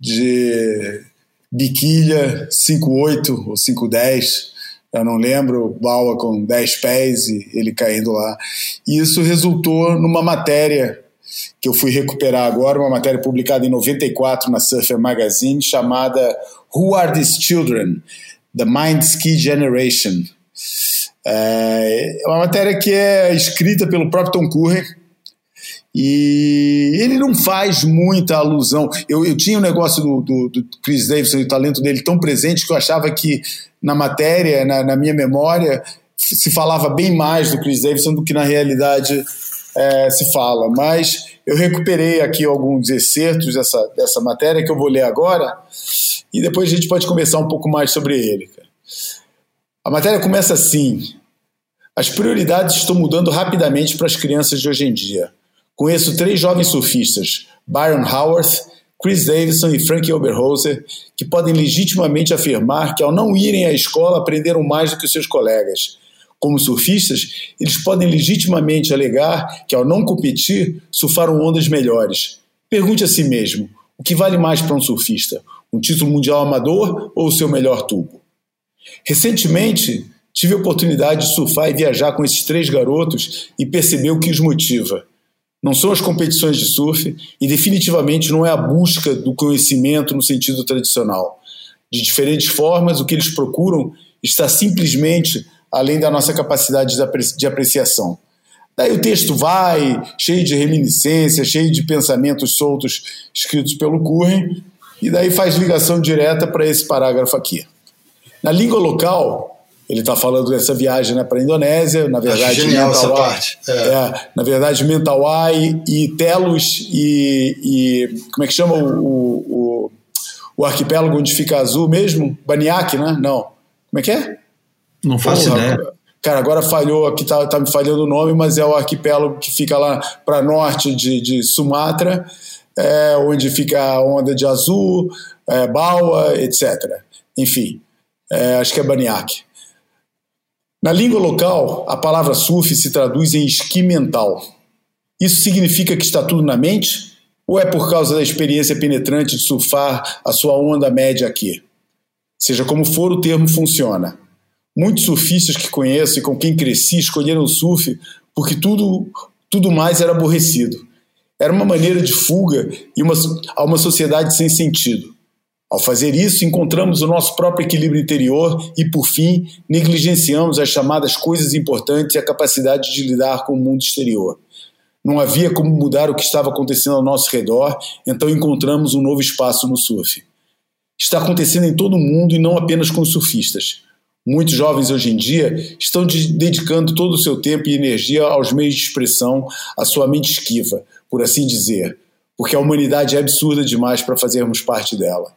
de biquilha 5'8 ou 5'10, eu não lembro, Baua com 10 pés e ele caindo lá. E isso resultou numa matéria que eu fui recuperar agora, uma matéria publicada em 94 na Surfer Magazine chamada Who Are These Children? The Mind Ski Generation. É, é uma matéria que é escrita pelo próprio Tom Curren, e ele não faz muita alusão. Eu, eu tinha o um negócio do, do, do, Chris Davidson e o talento dele tão presente que eu achava que na matéria, na, na, minha memória, se falava bem mais do Chris Davidson do que na realidade é, se fala. Mas eu recuperei aqui alguns excertos dessa, dessa matéria que eu vou ler agora e depois a gente pode conversar um pouco mais sobre ele. A matéria começa assim: as prioridades estão mudando rapidamente para as crianças de hoje em dia. Conheço três jovens surfistas, Byron Howarth, Chris Davidson e Frank Oberhoser, que podem legitimamente afirmar que, ao não irem à escola, aprenderam mais do que os seus colegas. Como surfistas, eles podem legitimamente alegar que, ao não competir, surfaram ondas melhores. Pergunte a si mesmo: o que vale mais para um surfista? Um título mundial amador ou o seu melhor tubo? Recentemente, tive a oportunidade de surfar e viajar com esses três garotos e perceber o que os motiva. Não são as competições de surf e definitivamente não é a busca do conhecimento no sentido tradicional. De diferentes formas, o que eles procuram está simplesmente além da nossa capacidade de apreciação. Daí o texto vai, cheio de reminiscências, cheio de pensamentos soltos escritos pelo Curren, e daí faz ligação direta para esse parágrafo aqui. Na língua local, ele está falando dessa viagem né, para a Indonésia, na verdade, genial essa parte. É. É, na verdade, Mentawai e Telos e, e, como é que chama o, o, o, arquipélago onde fica azul mesmo? Baniak, né? Não. Como é que é? Não faço Porra, ideia. Cara, agora falhou, aqui tá, tá me falhando o nome, mas é o arquipélago que fica lá para norte de, de Sumatra, é, onde fica a onda de azul, é, Baua, etc. Enfim, é, acho que é Baniak. Na língua local, a palavra surf se traduz em esqui mental. Isso significa que está tudo na mente? Ou é por causa da experiência penetrante de surfar a sua onda média aqui? Seja como for, o termo funciona. Muitos surfistas que conheço e com quem cresci escolheram o surf porque tudo, tudo mais era aborrecido. Era uma maneira de fuga e uma, a uma sociedade sem sentido. Ao fazer isso, encontramos o nosso próprio equilíbrio interior e, por fim, negligenciamos as chamadas coisas importantes e a capacidade de lidar com o mundo exterior. Não havia como mudar o que estava acontecendo ao nosso redor, então encontramos um novo espaço no surf. Está acontecendo em todo o mundo e não apenas com os surfistas. Muitos jovens hoje em dia estão dedicando todo o seu tempo e energia aos meios de expressão, à sua mente esquiva, por assim dizer, porque a humanidade é absurda demais para fazermos parte dela.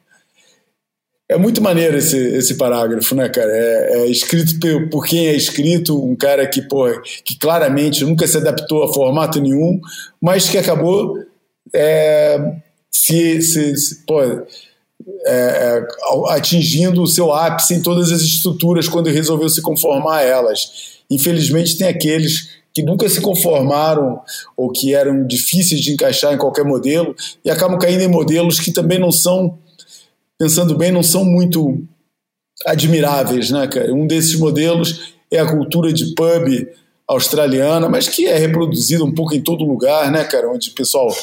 É muito maneiro esse, esse parágrafo, né, cara? É, é escrito por, por, quem é escrito, um cara que, porra, que claramente nunca se adaptou a formato nenhum, mas que acabou é, se, se, se pô, é, é atingindo o seu ápice em todas as estruturas quando resolveu se conformar a elas. Infelizmente, tem aqueles que nunca se conformaram ou que eram difíceis de encaixar em qualquer modelo e acabam caindo em modelos que também não são pensando bem, não são muito admiráveis, né, cara? Um desses modelos é a cultura de pub australiana, mas que é reproduzida um pouco em todo lugar, né, cara? Onde o pessoal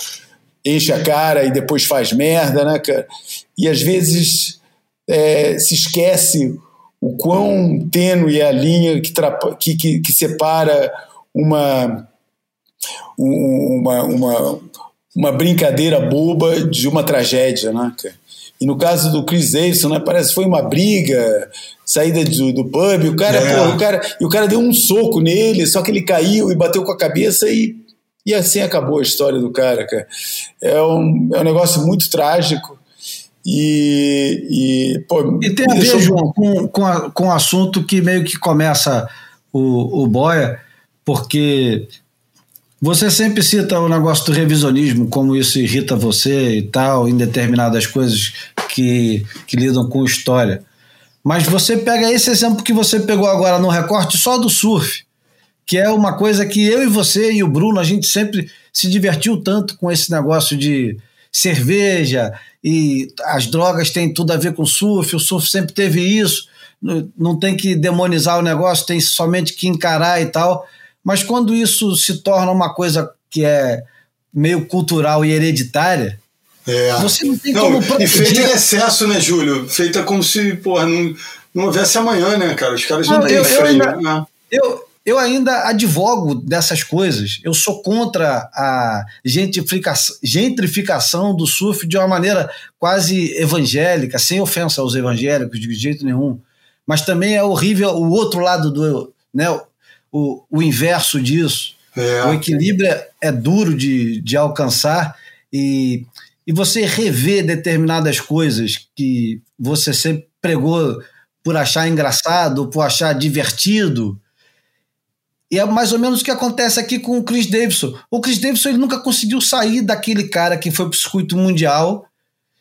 enche a cara e depois faz merda, né, cara? E às vezes é, se esquece o quão tênue é a linha que, que, que, que separa uma, uma, uma, uma brincadeira boba de uma tragédia, né, cara? E no caso do Chris Davidson, né, parece que foi uma briga, saída do, do pub, o cara, é. pô, o cara, e o cara deu um soco nele, só que ele caiu e bateu com a cabeça e, e assim acabou a história do cara, cara. É um, é um negócio muito trágico. E, e, pô, e tem a ver, João, com, com, a, com o assunto que meio que começa o, o Boia, porque você sempre cita o negócio do revisionismo, como isso irrita você e tal, em determinadas coisas que, que lidam com história. Mas você pega esse exemplo que você pegou agora no recorte só do surf, que é uma coisa que eu e você e o Bruno, a gente sempre se divertiu tanto com esse negócio de cerveja e as drogas têm tudo a ver com o surf, o surf sempre teve isso, não tem que demonizar o negócio, tem somente que encarar e tal. Mas quando isso se torna uma coisa que é meio cultural e hereditária, é. você não tem não, como proteger. E feita em excesso, né, Júlio? Feita como se, porra, não, não houvesse amanhã, né, cara? Os caras não, não têm freio. Né? eu, eu ainda advogo dessas coisas. Eu sou contra a gentrificação, do surf de uma maneira quase evangélica, sem ofensa aos evangélicos de jeito nenhum. Mas também é horrível o outro lado do. Né, o, o inverso disso. É. O equilíbrio é, é, duro de, de alcançar e, e você rever determinadas coisas que você sempre pregou por achar engraçado, por achar divertido. E é mais ou menos o que acontece aqui com o Chris Davidson. O Chris Davidson ele nunca conseguiu sair daquele cara que foi para o circuito mundial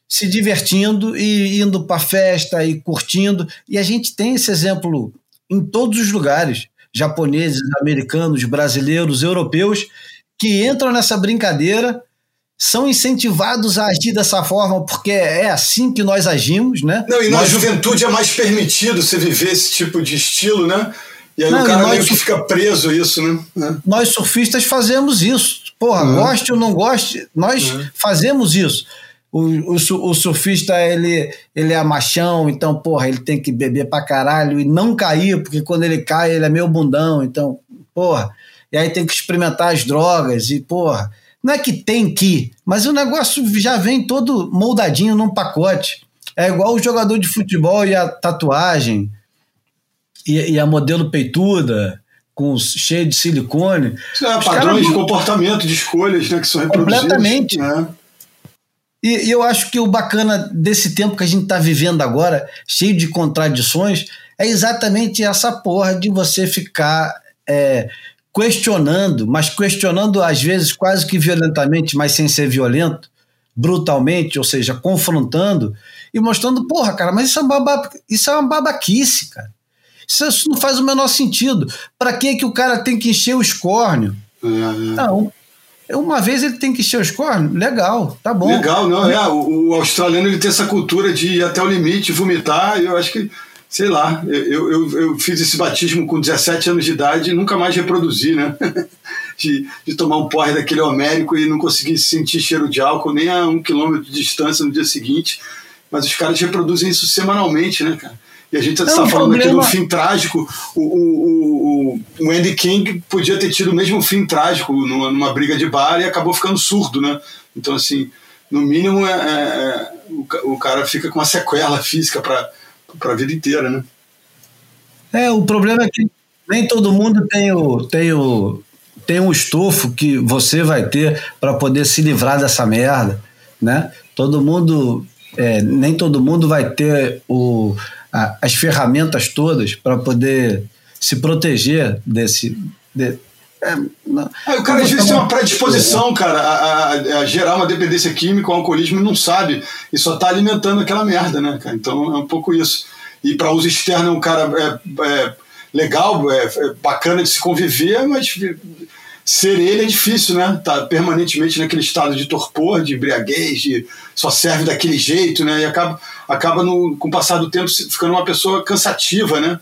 se divertindo e indo para festa e curtindo. E a gente tem esse exemplo em todos os lugares japoneses, americanos, brasileiros, europeus que entram nessa brincadeira são incentivados a agir dessa forma porque é assim que nós agimos, né? Não, e na nós... juventude é mais permitido você viver esse tipo de estilo, né? E aí Não, o cara nós... meio que fica preso isso, né? É. Nós surfistas fazemos isso. Porra, uhum. goste ou não goste, nós uhum. fazemos isso. O, o, o, surfista, ele, ele é machão, então, porra, ele tem que beber pra caralho e não cair, porque quando ele cai, ele é meio bundão, então, porra. E aí tem que experimentar as drogas e, porra, não é que tem que, mas o negócio já vem todo moldadinho num pacote. É igual o jogador de futebol e a tatuagem e, e a modelo peituda, com cheio de silicone. É, padrões de comportamento, de escolhas né, que são reproduzidos. Completamente. Né? E, e, eu acho que o bacana desse tempo que a gente está vivendo agora, cheio de contradições, é exatamente essa porra de você ficar é, questionando, mas questionando às vezes quase que violentamente, mas sem ser violento, brutalmente, ou seja, confrontando e mostrando, porra, cara, mas isso é uma, baba, isso é uma babaquice, cara. Isso, não faz o menor sentido. Para que que o cara tem que encher o escórnio? É, é. Não. Uma vez ele tem que encher o escórnio, legal, tá bom. Legal, não, é. O, o, australiano ele tem essa cultura de ir até o limite, vomitar, e eu acho que sei lá, eu, eu, eu, fiz esse batismo com 17 anos de idade e nunca mais reproduzi, né? (laughs) de, de tomar um porre daquele homérico e não conseguir sentir cheiro de álcool nem a um quilômetro de distância no dia seguinte. Mas os caras reproduzem isso semanalmente, né, cara? E a gente está falando problema... aqui do fim trágico. O, o, o, o, Andy King podia ter tido o mesmo fim trágico numa, numa briga de bar e acabou ficando surdo, né? Então, assim, no mínimo, é, é, é o, o cara fica com uma sequela física para para a vida inteira, né? É, o problema é que nem todo mundo tem o, tem o, tem um estofo que você vai ter para poder se livrar dessa merda, né? Todo mundo, é, nem todo mundo vai ter o, a, as ferramentas todas para poder se proteger desse, de, é, ah, o cara às vezes tem uma predisposição, cara, a, a, a, gerar uma dependência química, um alcoolismo e não sabe, e só tá alimentando aquela merda, né, cara? Então é um pouco isso. E para uso externo é um cara é, é legal, é, é, bacana de se conviver, mas ser ele é difícil, né? Tá permanentemente naquele estado de torpor, de embriaguez, de só serve daquele jeito, né? E acaba, acaba no, com o passar do tempo ficando uma pessoa cansativa, né?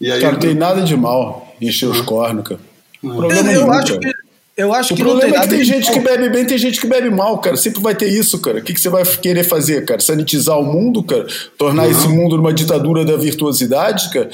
E aí, cara, não tem nada de mal encher os cornos, cara. Problema eu, eu acho que eu acho o que problema não tem é que tem gente que bebe bem, tem gente que bebe mal, cara. Sempre vai ter isso, cara. O que, que você vai querer fazer, cara? Sanitizar o mundo, cara? Tornar esse mundo numa ditadura da virtuosidade, cara?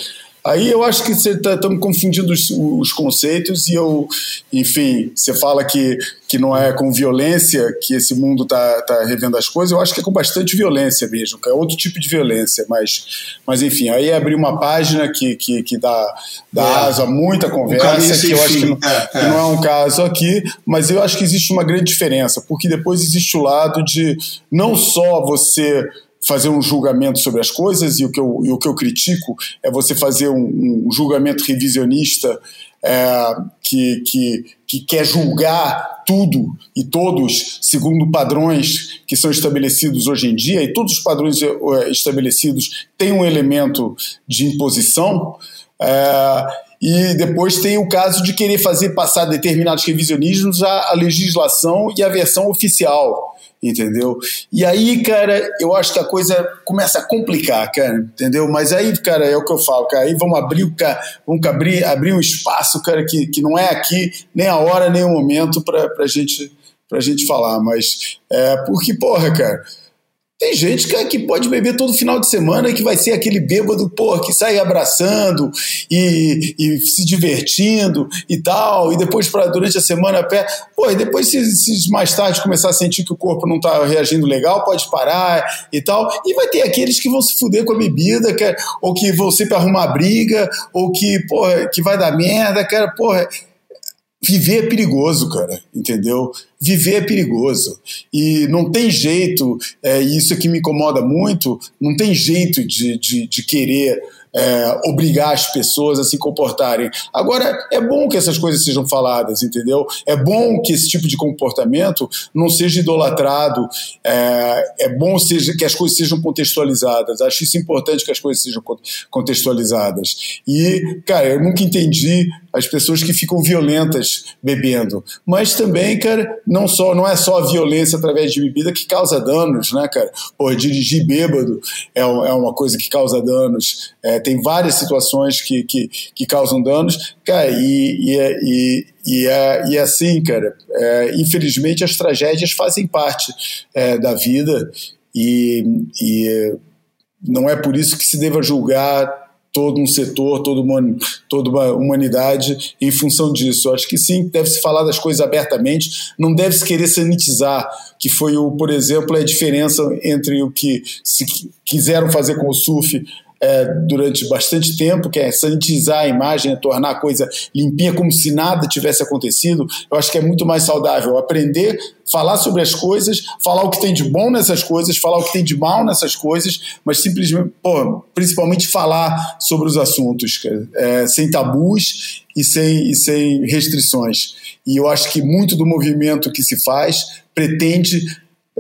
Aí eu acho que você estamos tá, confundindo os, os, conceitos e eu, enfim, você fala que, que não é com violência que esse mundo está tá revendo as coisas, eu acho que é com bastante violência mesmo, é outro tipo de violência, mas, mas enfim, aí abrir uma página que, que, que dá, dá é. asa a muita conversa, um que eu acho que não é, que não é um caso aqui, mas eu acho que existe uma grande diferença, porque depois existe o lado de não só você fazer um julgamento sobre as coisas, e o que eu, o que eu critico é você fazer um, um julgamento revisionista é, que, que, que quer julgar tudo e todos segundo padrões que são estabelecidos hoje em dia, e todos os padrões é, estabelecidos têm um elemento de imposição. É, e depois tem o caso de querer fazer passar determinados revisionismos à, legislação e à versão oficial entendeu? E aí, cara, eu acho que a coisa começa a complicar, cara, entendeu? Mas aí, cara, é o que eu falo, cara, aí vamos abrir, vamos abrir, abrir um espaço, cara, que, que não é aqui nem a hora, nem o momento para a gente, gente falar, mas é porque, porra, cara, tem gente que, que pode beber todo final de semana e que vai ser aquele bêbado, pô, que sai abraçando e, e se divertindo e tal, e depois para durante a semana pé. Pô, e depois, se, se, mais tarde começar a sentir que o corpo não está reagindo legal, pode parar e tal. E vai ter aqueles que vão se fuder com a bebida, que, ou que vão sempre arrumar briga, ou que, porra, que vai dar merda, cara, porra viver é perigoso, cara, entendeu? Viver é perigoso. E não tem jeito, é, isso que me incomoda muito, não tem jeito de, de, de querer é, obrigar as pessoas a se comportarem. Agora, é bom que essas coisas sejam faladas, entendeu? É bom que esse tipo de comportamento não seja idolatrado, é, é bom seja, que as coisas sejam contextualizadas. Acho isso importante que as coisas sejam contextualizadas. E, cara, eu nunca entendi as pessoas que ficam violentas bebendo. Mas também, cara, não só não é só a violência através de bebida que causa danos, né, cara? Pô, dirigir bêbado é, é uma coisa que causa danos. É, tem várias situações que, que, que causam danos, cara, e, e, é, e, e, é, e é assim, cara, é, infelizmente as tragédias fazem parte é, da vida e, e não é por isso que se deva julgar todo um setor, toda uma, toda uma humanidade em função disso. Eu acho que sim, deve-se falar das coisas abertamente, não deve-se querer sanitizar, que foi, o, por exemplo, a diferença entre o que se quiseram fazer com o surf é, durante bastante tempo, que é sanitizar a imagem, é tornar a coisa limpinha como se nada tivesse acontecido, eu acho que é muito mais saudável aprender, falar sobre as coisas, falar o que tem de bom nessas coisas, falar o que tem de mal nessas coisas, mas simplesmente, pô, principalmente falar sobre os assuntos, é, sem tabus e sem, e sem restrições. E eu acho que muito do movimento que se faz pretende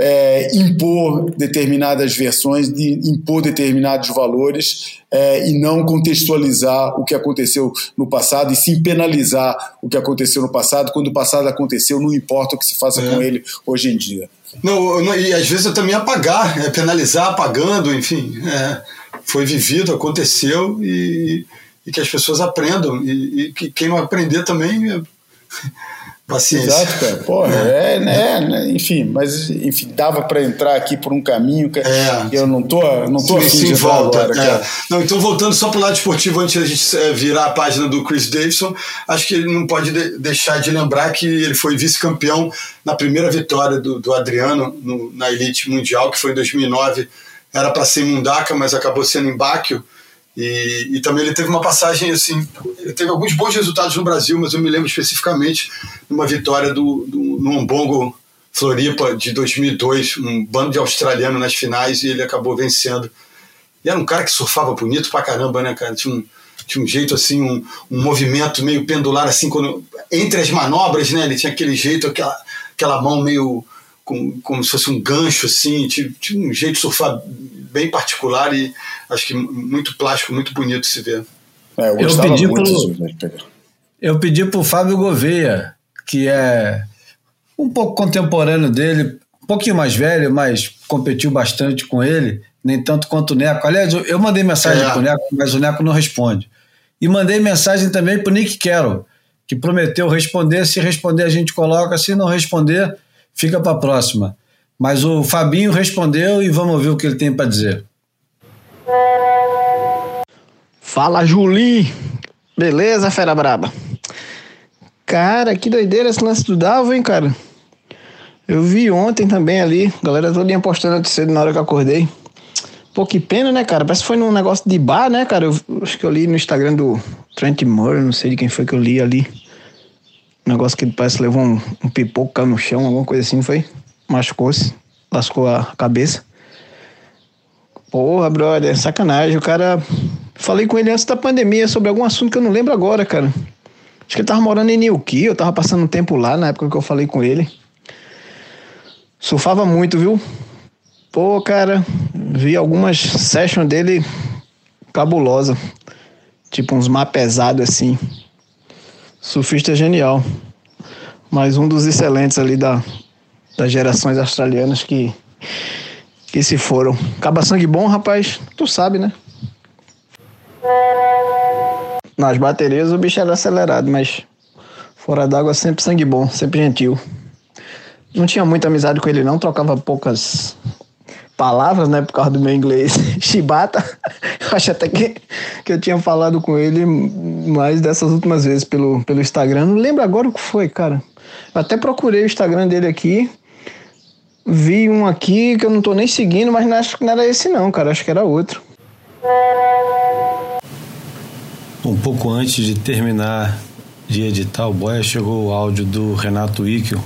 é, impor determinadas versões, de impor determinados valores é, e não contextualizar o que aconteceu no passado e sim penalizar o que aconteceu no passado. Quando o passado aconteceu, não importa o que se faça é. com ele hoje em dia. Não, não, e às vezes eu também apagar, é, penalizar apagando, enfim. É, foi vivido, aconteceu e, e, que as pessoas aprendam. E, e que quem não aprender também é, Paciência. Exato, cara. Porra, é, né, né, enfim, mas enfim, dava para entrar aqui por um caminho que é. eu não tô, não tô sim, afim sim, volta. Agora, é. Não, então voltando só pro lado esportivo antes da gente é, virar a página do Chris Davidson, acho que ele não pode de deixar de lembrar que ele foi vice-campeão na primeira vitória do, do Adriano no, na elite mundial, que foi em 2009. Era para ser em Mundaka, mas acabou sendo em Báquio. E, e, também ele teve uma passagem assim, teve alguns bons resultados no Brasil, mas eu me lembro especificamente de uma vitória do, do no Umbongo Floripa de 2002, um bando de australiano nas finais e ele acabou vencendo. E era um cara que surfava bonito pra caramba, né, cara? Tinha um, tinha um jeito assim, um, um movimento meio pendular assim, quando, entre as manobras, né? Ele tinha aquele jeito, aquela, aquela mão meio com, como se fosse um gancho, assim, tinha, tinha um jeito de surfar bem particular e acho que muito plástico, muito bonito de se ver. É, eu, eu, pedi pro, eu pedi pro Fábio Gouveia, que é um pouco contemporâneo dele, um pouquinho mais velho, mas competiu bastante com ele, nem tanto quanto o Neco. Aliás, eu mandei mensagem é. pro Neco, mas o Neco não responde. E mandei mensagem também pro Nick Carroll, que prometeu responder. Se responder, a gente coloca. Se não responder, fica para a próxima. Mas o Fabinho respondeu e vamos ouvir o que ele tem para dizer. Fala, Julinho. Beleza, fera braba? Cara, que doideira esse lance do Davo, hein, cara? Eu vi ontem também ali, galera toda postando cedo na hora que eu acordei. Pô, que pena, né, cara? Parece que foi num negócio de bar, né, cara? Eu, acho que eu li no Instagram do Trent Murray, não sei de quem foi que eu li ali. Negócio que parece que levou um, um pipoco, caiu no chão, alguma coisa assim, foi? Machucou-se, lascou a cabeça. Porra, brother, sacanagem. O cara. Falei com ele antes da pandemia sobre algum assunto que eu não lembro agora, cara. Acho que ele tava morando em Nilqui, eu tava passando um tempo lá na época que eu falei com ele. Surfava muito, viu? Pô, cara, vi algumas sessions dele cabulosa. Tipo uns mar pesados assim. Surfista genial. Mais um dos excelentes ali da, das gerações australianas que, que se foram. Caba sangue bom, rapaz, tu sabe, né? Nas baterias o bicho era acelerado, mas fora d'água sempre sangue bom, sempre gentil. Não tinha muita amizade com ele não, trocava poucas palavras, né, por causa do meu inglês. (laughs) Chibata, (laughs) acho até que, que eu tinha falado com ele mais dessas últimas vezes pelo, pelo Instagram. Não lembro agora o que foi, cara. Eu até procurei o Instagram dele aqui. Vi um aqui que eu não tô nem seguindo, mas não acho que não era esse não, cara. Acho que era outro. Um pouco antes de terminar de editar o Boia, chegou o áudio do Renato Ickel,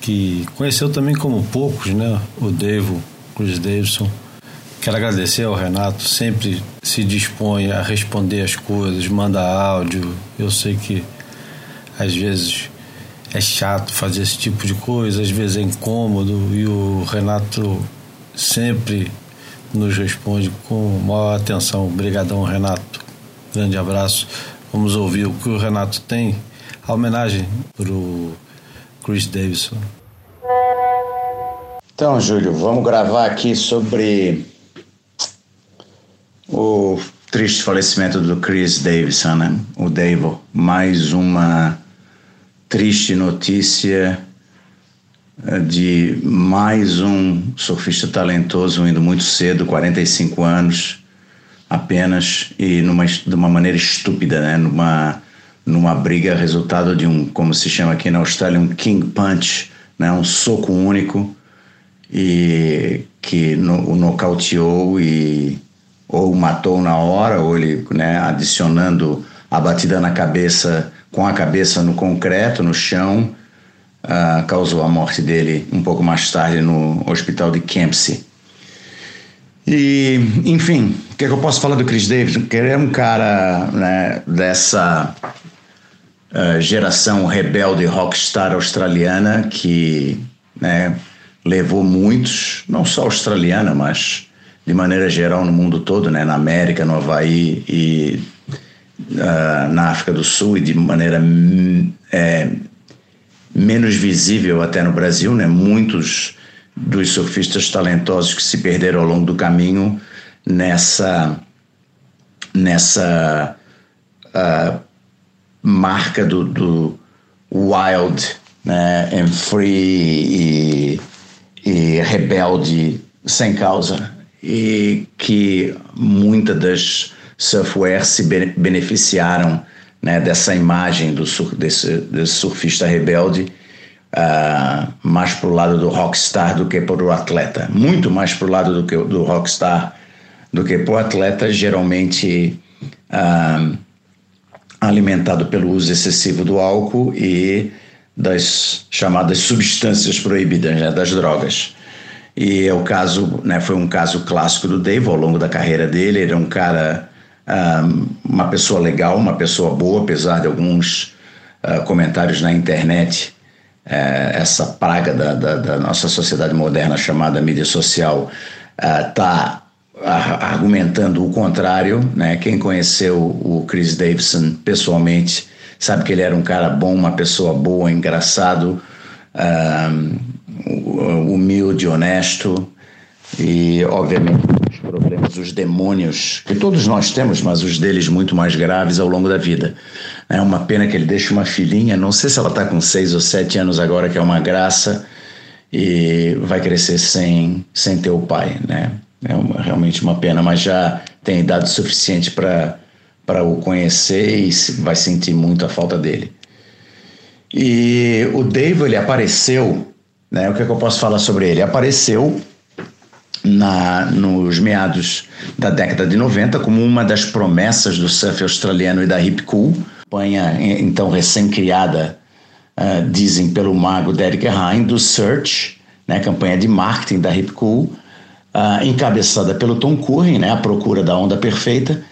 que conheceu também como poucos, né? O Devo, Chris Davidson, Quero agradecer ao Renato, sempre se dispõe a responder as coisas, manda áudio. Eu sei que às vezes é chato fazer esse tipo de coisa, às vezes é incômodo e o Renato sempre nos responde com maior atenção. Obrigadão, Renato. Grande abraço. Vamos ouvir o que o Renato tem. A homenagem para o Chris Davidson. Então, Júlio, vamos gravar aqui sobre o triste falecimento do Chris Davidson, né? O Davo. Mais uma triste notícia eh, de mais um surfista talentoso indo muito cedo, 45 anos apenas, e numa, de uma maneira estúpida, né? Numa, numa briga resultado de um, como se chama aqui na Austrália, um king punch, né? Um soco único e que no, o nocauteou e ou matou na hora, ou ele né, adicionando a batida na cabeça, com a cabeça no concreto, no chão, uh, causou a morte dele um pouco mais tarde no hospital de Kempsey. E, enfim, o que, é que eu posso falar do Chris Davis? Que ele é um cara né, dessa uh, geração rebelde rockstar australiana que né, levou muitos, não só australiana, mas de maneira geral no mundo todo, né, na América, no Havaí e uh, na África do Sul e de maneira é, menos visível até no Brasil, né, muitos dos surfistas talentosos que se perderam ao longo do caminho nessa nessa uh, marca do, do wild né, and free e, e rebelde sem causa e que muitas das surfwares se beneficiaram né, dessa imagem do sur, desse, desse, surfista rebelde uh, mais para o lado do rockstar do que para o atleta. Muito mais para o lado do, que, do rockstar do que para o atleta, geralmente uh, alimentado pelo uso excessivo do álcool e das chamadas substâncias proibidas, né, das drogas. E é o caso, né, foi um caso clássico do Dave ao longo da carreira dele. Ele é um cara, um, uma pessoa legal, uma pessoa boa, apesar de alguns uh, comentários na internet. Uh, essa praga da, da, da, nossa sociedade moderna chamada mídia social está uh, argumentando o contrário. Né? Quem conheceu o Chris Davidson pessoalmente sabe que ele era um cara bom, uma pessoa boa, engraçado humilde, honesto e, obviamente, os problemas, os demônios que todos nós temos, mas os deles muito mais graves ao longo da vida. É uma pena que ele deixe uma filhinha, não sei se ela está com seis ou sete anos agora, que é uma graça, e vai crescer sem, sem ter o pai, né? É uma, realmente uma pena, mas já tem idade suficiente para para o conhecer e vai sentir muito a falta dele. E o Dave ele apareceu né? O que, é que eu posso falar sobre ele? Apareceu na, nos meados da década de 90 como uma das promessas do surf australiano e da Hip Cool, campanha então recém-criada, uh, dizem pelo mago Derek Hine, do Search, né, campanha de marketing da Hip Cool, uh, encabeçada pelo Tom Curren, né, a procura da onda perfeita,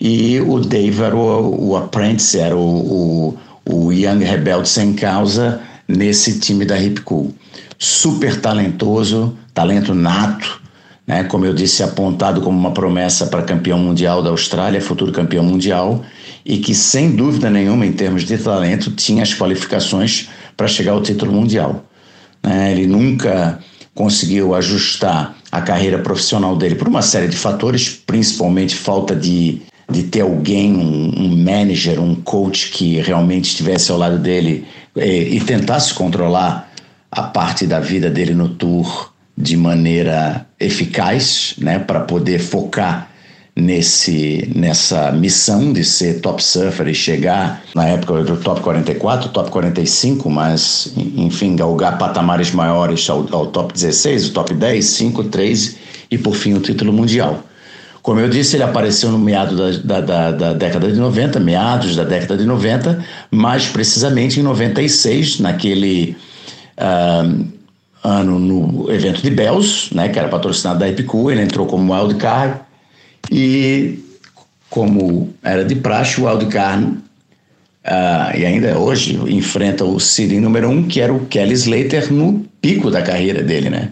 e o Dave era o, o apprentice, era o, o, o Young Rebelde sem causa nesse time da Hip Cool super talentoso, talento nato, né? como eu disse, apontado como uma promessa para campeão mundial da Austrália, futuro campeão mundial, e que sem dúvida nenhuma, em termos de talento, tinha as qualificações para chegar ao título mundial. Né? Ele nunca conseguiu ajustar a carreira profissional dele por uma série de fatores, principalmente falta de, de ter alguém, um, um manager, um coach que realmente estivesse ao lado dele e, eh, e tentasse controlar a parte da vida dele no tour de maneira eficaz, né, para poder focar nesse nessa missão de ser top surfer e chegar na época do top 44, top 45, mas enfim, galgar patamares maiores ao, ao top 16, o top 10, 5, 3 e por fim o título mundial. Como eu disse, ele apareceu no meado da, da, da, da, década de 90, meados da década de 90, mais precisamente em 96, naquele ano no evento de Bells, né, que era patrocinado da Epicu, ele entrou como wildcard e como era de praxe, o wildcard uh, e ainda hoje enfrenta o seed número um, que era o Kelly Slater no pico da carreira dele, né?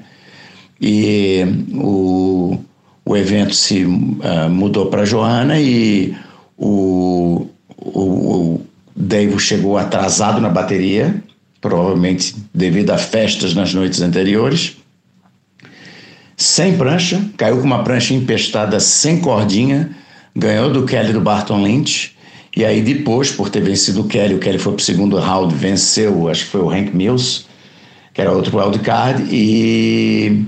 E o, o evento se uh, mudou para Johanna e o, o, o Dave chegou atrasado na bateria, provavelmente devido a festas nas noites anteriores. Sem prancha, caiu com uma prancha empestada sem cordinha, ganhou do Kelly do Barton Lynch. E aí depois, por ter vencido o Kelly, o Kelly foi para o segundo round, venceu, acho que foi o Hank Mills, que era outro wildcard, e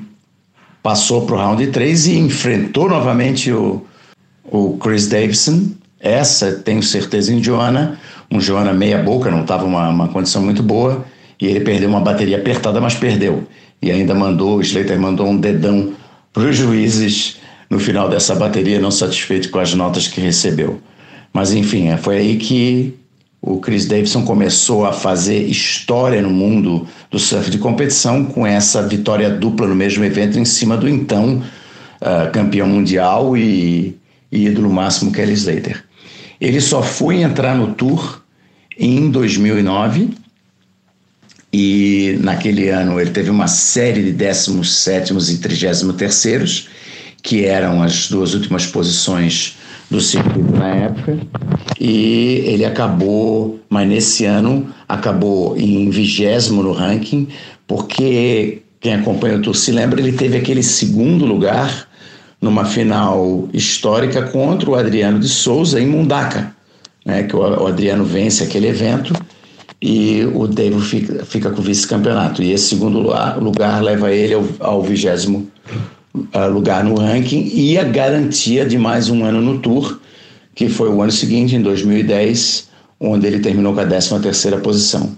passou para o round 3 e enfrentou novamente o, o Chris Davidson. Essa, tenho certeza, em Joana, um Joana meia boca, não estava uma, uma condição muito boa, e ele perdeu uma bateria apertada, mas perdeu. E ainda mandou, o Slater mandou um dedão para os juízes no final dessa bateria, não satisfeito com as notas que recebeu. Mas enfim, é, foi aí que o Chris Davidson começou a fazer história no mundo do surf de competição com essa vitória dupla no mesmo evento em cima do então uh, campeão mundial e, e ídolo máximo Kelly Slater. Ele só foi entrar no Tour em 2009 e naquele ano ele teve uma série de 17 e 33 que eram as duas últimas posições do circuito na época e ele acabou, mas nesse ano acabou em vigésimo no ranking porque quem acompanha o Tour se lembra, ele teve aquele segundo lugar numa final histórica contra o Adriano de Souza em Mundaka, né, que o Adriano vence aquele evento e o Dave fica, fica com o vice-campeonato. E esse segundo lugar, leva ele ao vigésimo lugar no ranking e a garantia de mais um ano no Tour, que foi o ano seguinte, em 2010, onde ele terminou com a 13 terceira posição.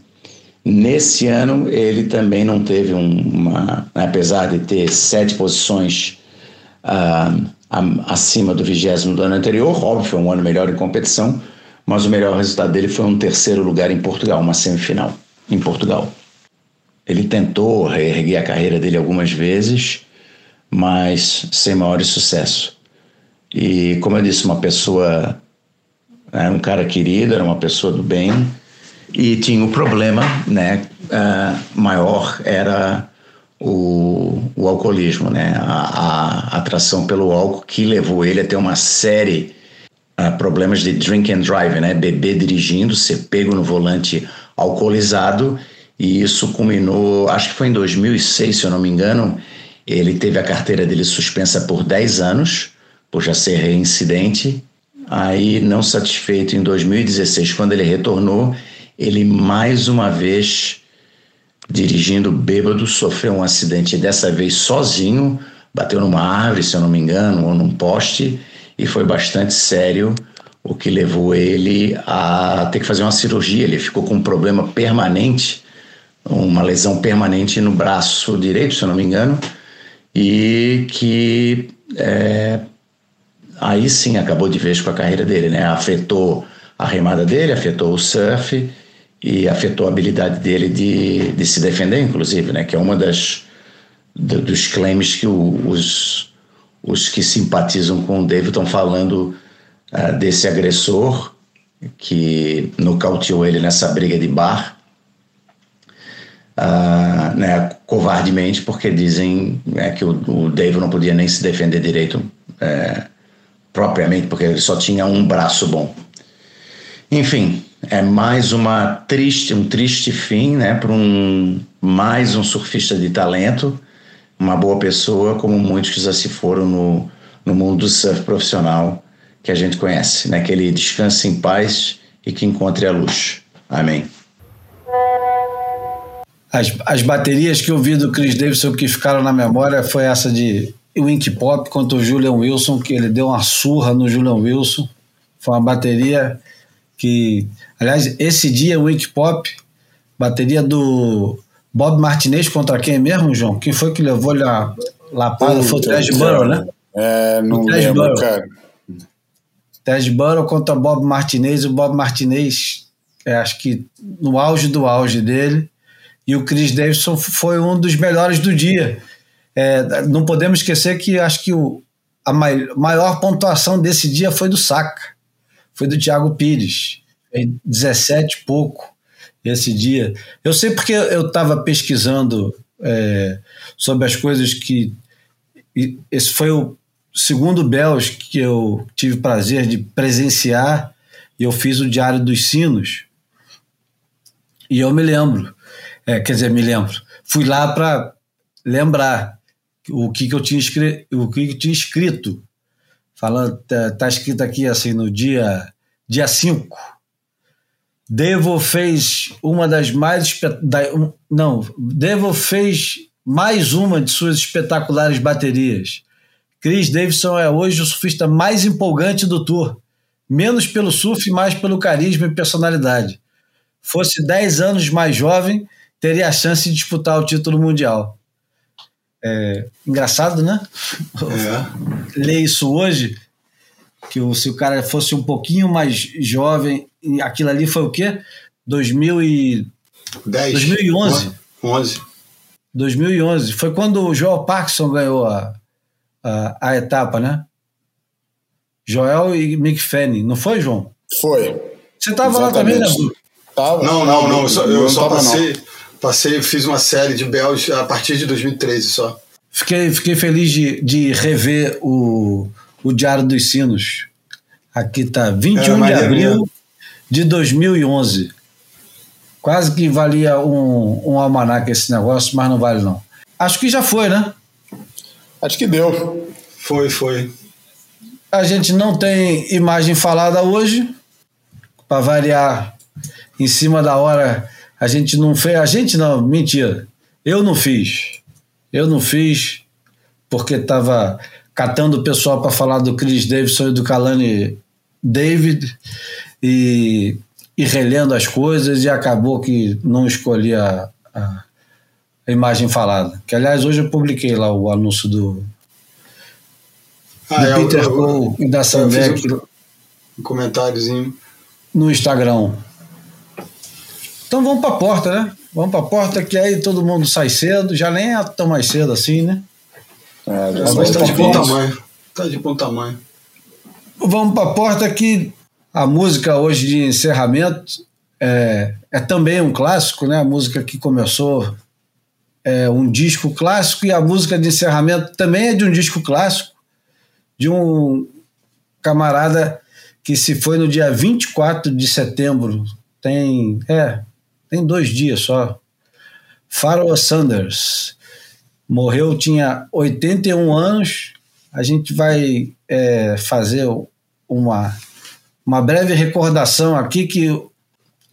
Nesse ano, ele também não teve uma, apesar de ter sete posições uh, acima do vigésimo do ano anterior, óbvio, foi um ano melhor em competição, mas o melhor resultado dele foi um terceiro lugar em Portugal, uma semifinal em Portugal. Ele tentou reerguer a carreira dele algumas vezes, mas sem maior sucesso. E, como eu disse, uma pessoa, né, um cara querido, era uma pessoa do bem, e tinha um problema né, uh, maior, era o, o alcoolismo, né? A, a, atração pelo álcool que levou ele a ter uma série uh, problemas de drink and drive, né? Beber dirigindo, ser pego no volante alcoolizado e isso culminou, acho que foi em 2006, se eu não me engano, ele teve a carteira dele suspensa por 10 anos, por já ser reincidente. Aí, não satisfeito, em 2016, quando ele retornou, ele mais uma vez dirigindo bêbado, sofreu um acidente, dessa vez sozinho, bateu numa árvore, se eu não me engano, ou num poste, e foi bastante sério, o que levou ele a ter que fazer uma cirurgia. Ele ficou com um problema permanente, uma lesão permanente no braço direito, se eu não me engano, e que é, aí sim acabou de vez com a carreira dele, né? Afetou a remada dele, afetou o surf, e afetou a habilidade dele de, de se defender, inclusive, né? Que é uma das do, dos claims que o, os os que simpatizam com o David estão falando uh, desse agressor que nocauteou ele nessa briga de bar, uh, né, covardemente, porque dizem né, que o, o David não podia nem se defender direito uh, propriamente, porque ele só tinha um braço bom. Enfim, é mais uma triste, um triste fim, né, para um mais um surfista de talento, uma boa pessoa, como muitos que já se foram no, no mundo do surf profissional que a gente conhece, né, que ele descanse em paz e que encontre a luz. Amém. As, as baterias que eu vi do Chris Davidson que ficaram na memória foi essa de Wink Pop contra o Julian Wilson, que ele deu uma surra no Julian Wilson. Foi uma bateria que Aliás, esse dia o Wake Pop, bateria do Bob Martinez contra quem mesmo, João? Quem foi que levou ele a lapada? Foi o Trash Burrow, né? É, não lembro, Burrow. cara. Trash Burrow contra Bob Martinez. O Bob Martinez, é, acho que no auge do auge dele. E o Chris Davidson foi um dos melhores do dia. É, não podemos esquecer que acho que o, a mai, maior pontuação desse dia foi do Saca, foi do Thiago Pires, 17 e pouco esse dia. Eu sei porque eu estava pesquisando é, sobre as coisas que. Esse foi o segundo Bells que eu tive prazer de presenciar, e eu fiz o Diário dos Sinos. E eu me lembro, é, quer dizer, me lembro, fui lá para lembrar o que, que eu tinha escrito, o que, que eu tinha escrito. Falando, tá, tá escrito aqui assim no dia dia 5. Devo fez uma das mais da, um, não, Devo fez mais uma de suas espetaculares baterias. Chris Davidson é hoje o surfista mais empolgante do tour, menos pelo surf mais pelo carisma e personalidade. Fosse 10 anos mais jovem, teria a chance de disputar o título mundial. É, engraçado, né? É. Ler isso hoje, que o, se o cara fosse um pouquinho mais jovem, aquilo ali foi o quê? 2010. 2011. 11. 2011. Foi quando o Joel Parkinson ganhou a, a, a etapa, né? Joel e Mick Fanning, não foi, João? Foi. Você estava lá também, né? Tava. Não, não, não. Eu só, eu só passei. Não Passei, fiz uma série de Bells a partir de 2013 só. Fiquei, fiquei feliz de, de rever o, o Diário dos Sinos. Aqui tá 21 de abril de 2011. Quase que valia um, um almanac esse negócio, mas não vale não. Acho que já foi, né? Acho que deu. Foi, foi. A gente não tem imagem falada hoje. Para variar, em cima da hora a gente não fez. A gente não, mentira. Eu não fiz. Eu não fiz porque estava catando o pessoal para falar do Chris Davidson e do Kalani David e, e relendo as coisas e acabou que não escolhi a, a, a imagem falada. Que aliás hoje eu publiquei lá o anúncio do, ah, do é, Peter Cole e da Sandbeck. Um comentáriozinho. No Instagram. Então vamos para a porta, né? Vamos para a porta que aí todo mundo sai cedo, já nem é tão mais cedo assim, né? É, já mas tá de bom tamanho. Tá de bom tamanho. Vamos para a porta que a música hoje de encerramento é, é também um clássico, né? A música que começou é um disco clássico e a música de encerramento também é de um disco clássico, de um camarada que se foi no dia 24 de setembro, tem, é, tem dois dias só. Pharoah Sanders morreu, tinha 81 anos. A gente vai é, fazer uma, uma breve recordação aqui que o,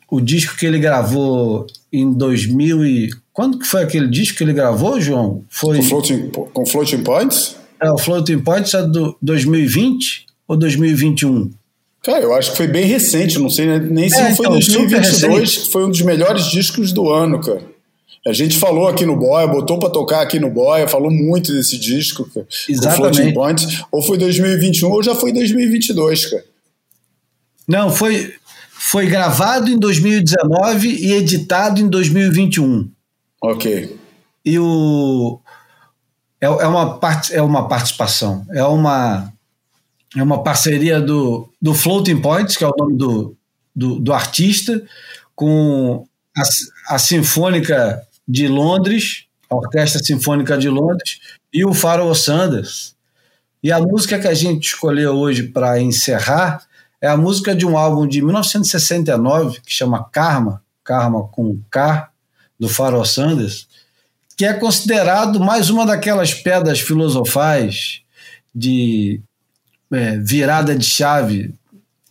o disco que ele gravou em 2000 e... Quando que foi aquele disco que ele gravou, João? Foi... Com Floating, com floating Points? É, o Floating Points é do 2020 ou 2021? Cara, eu acho que foi bem recente, não sei nem se é, não foi então, 2022, que foi um dos melhores discos do ano, cara. A gente falou aqui no Boia, botou para tocar aqui no Boia, falou muito desse disco, cara. Exatamente. Point. Ou foi 2021 ou já foi 2022, cara. Não, foi, foi gravado em 2019 e editado em 2021. Ok. E o. É, é, uma, part, é uma participação, é uma é uma parceria do, do Floating Points, que é o nome do, do, do artista, com a, a, Sinfônica de Londres, a Orquestra Sinfônica de Londres, e o Pharoah Sanders. E a música que a gente escolheu hoje para encerrar é a música de um álbum de 1969 que chama Karma, Karma com K, do Pharoah Sanders, que é considerado mais uma daquelas pedras filosofais de é, virada de chave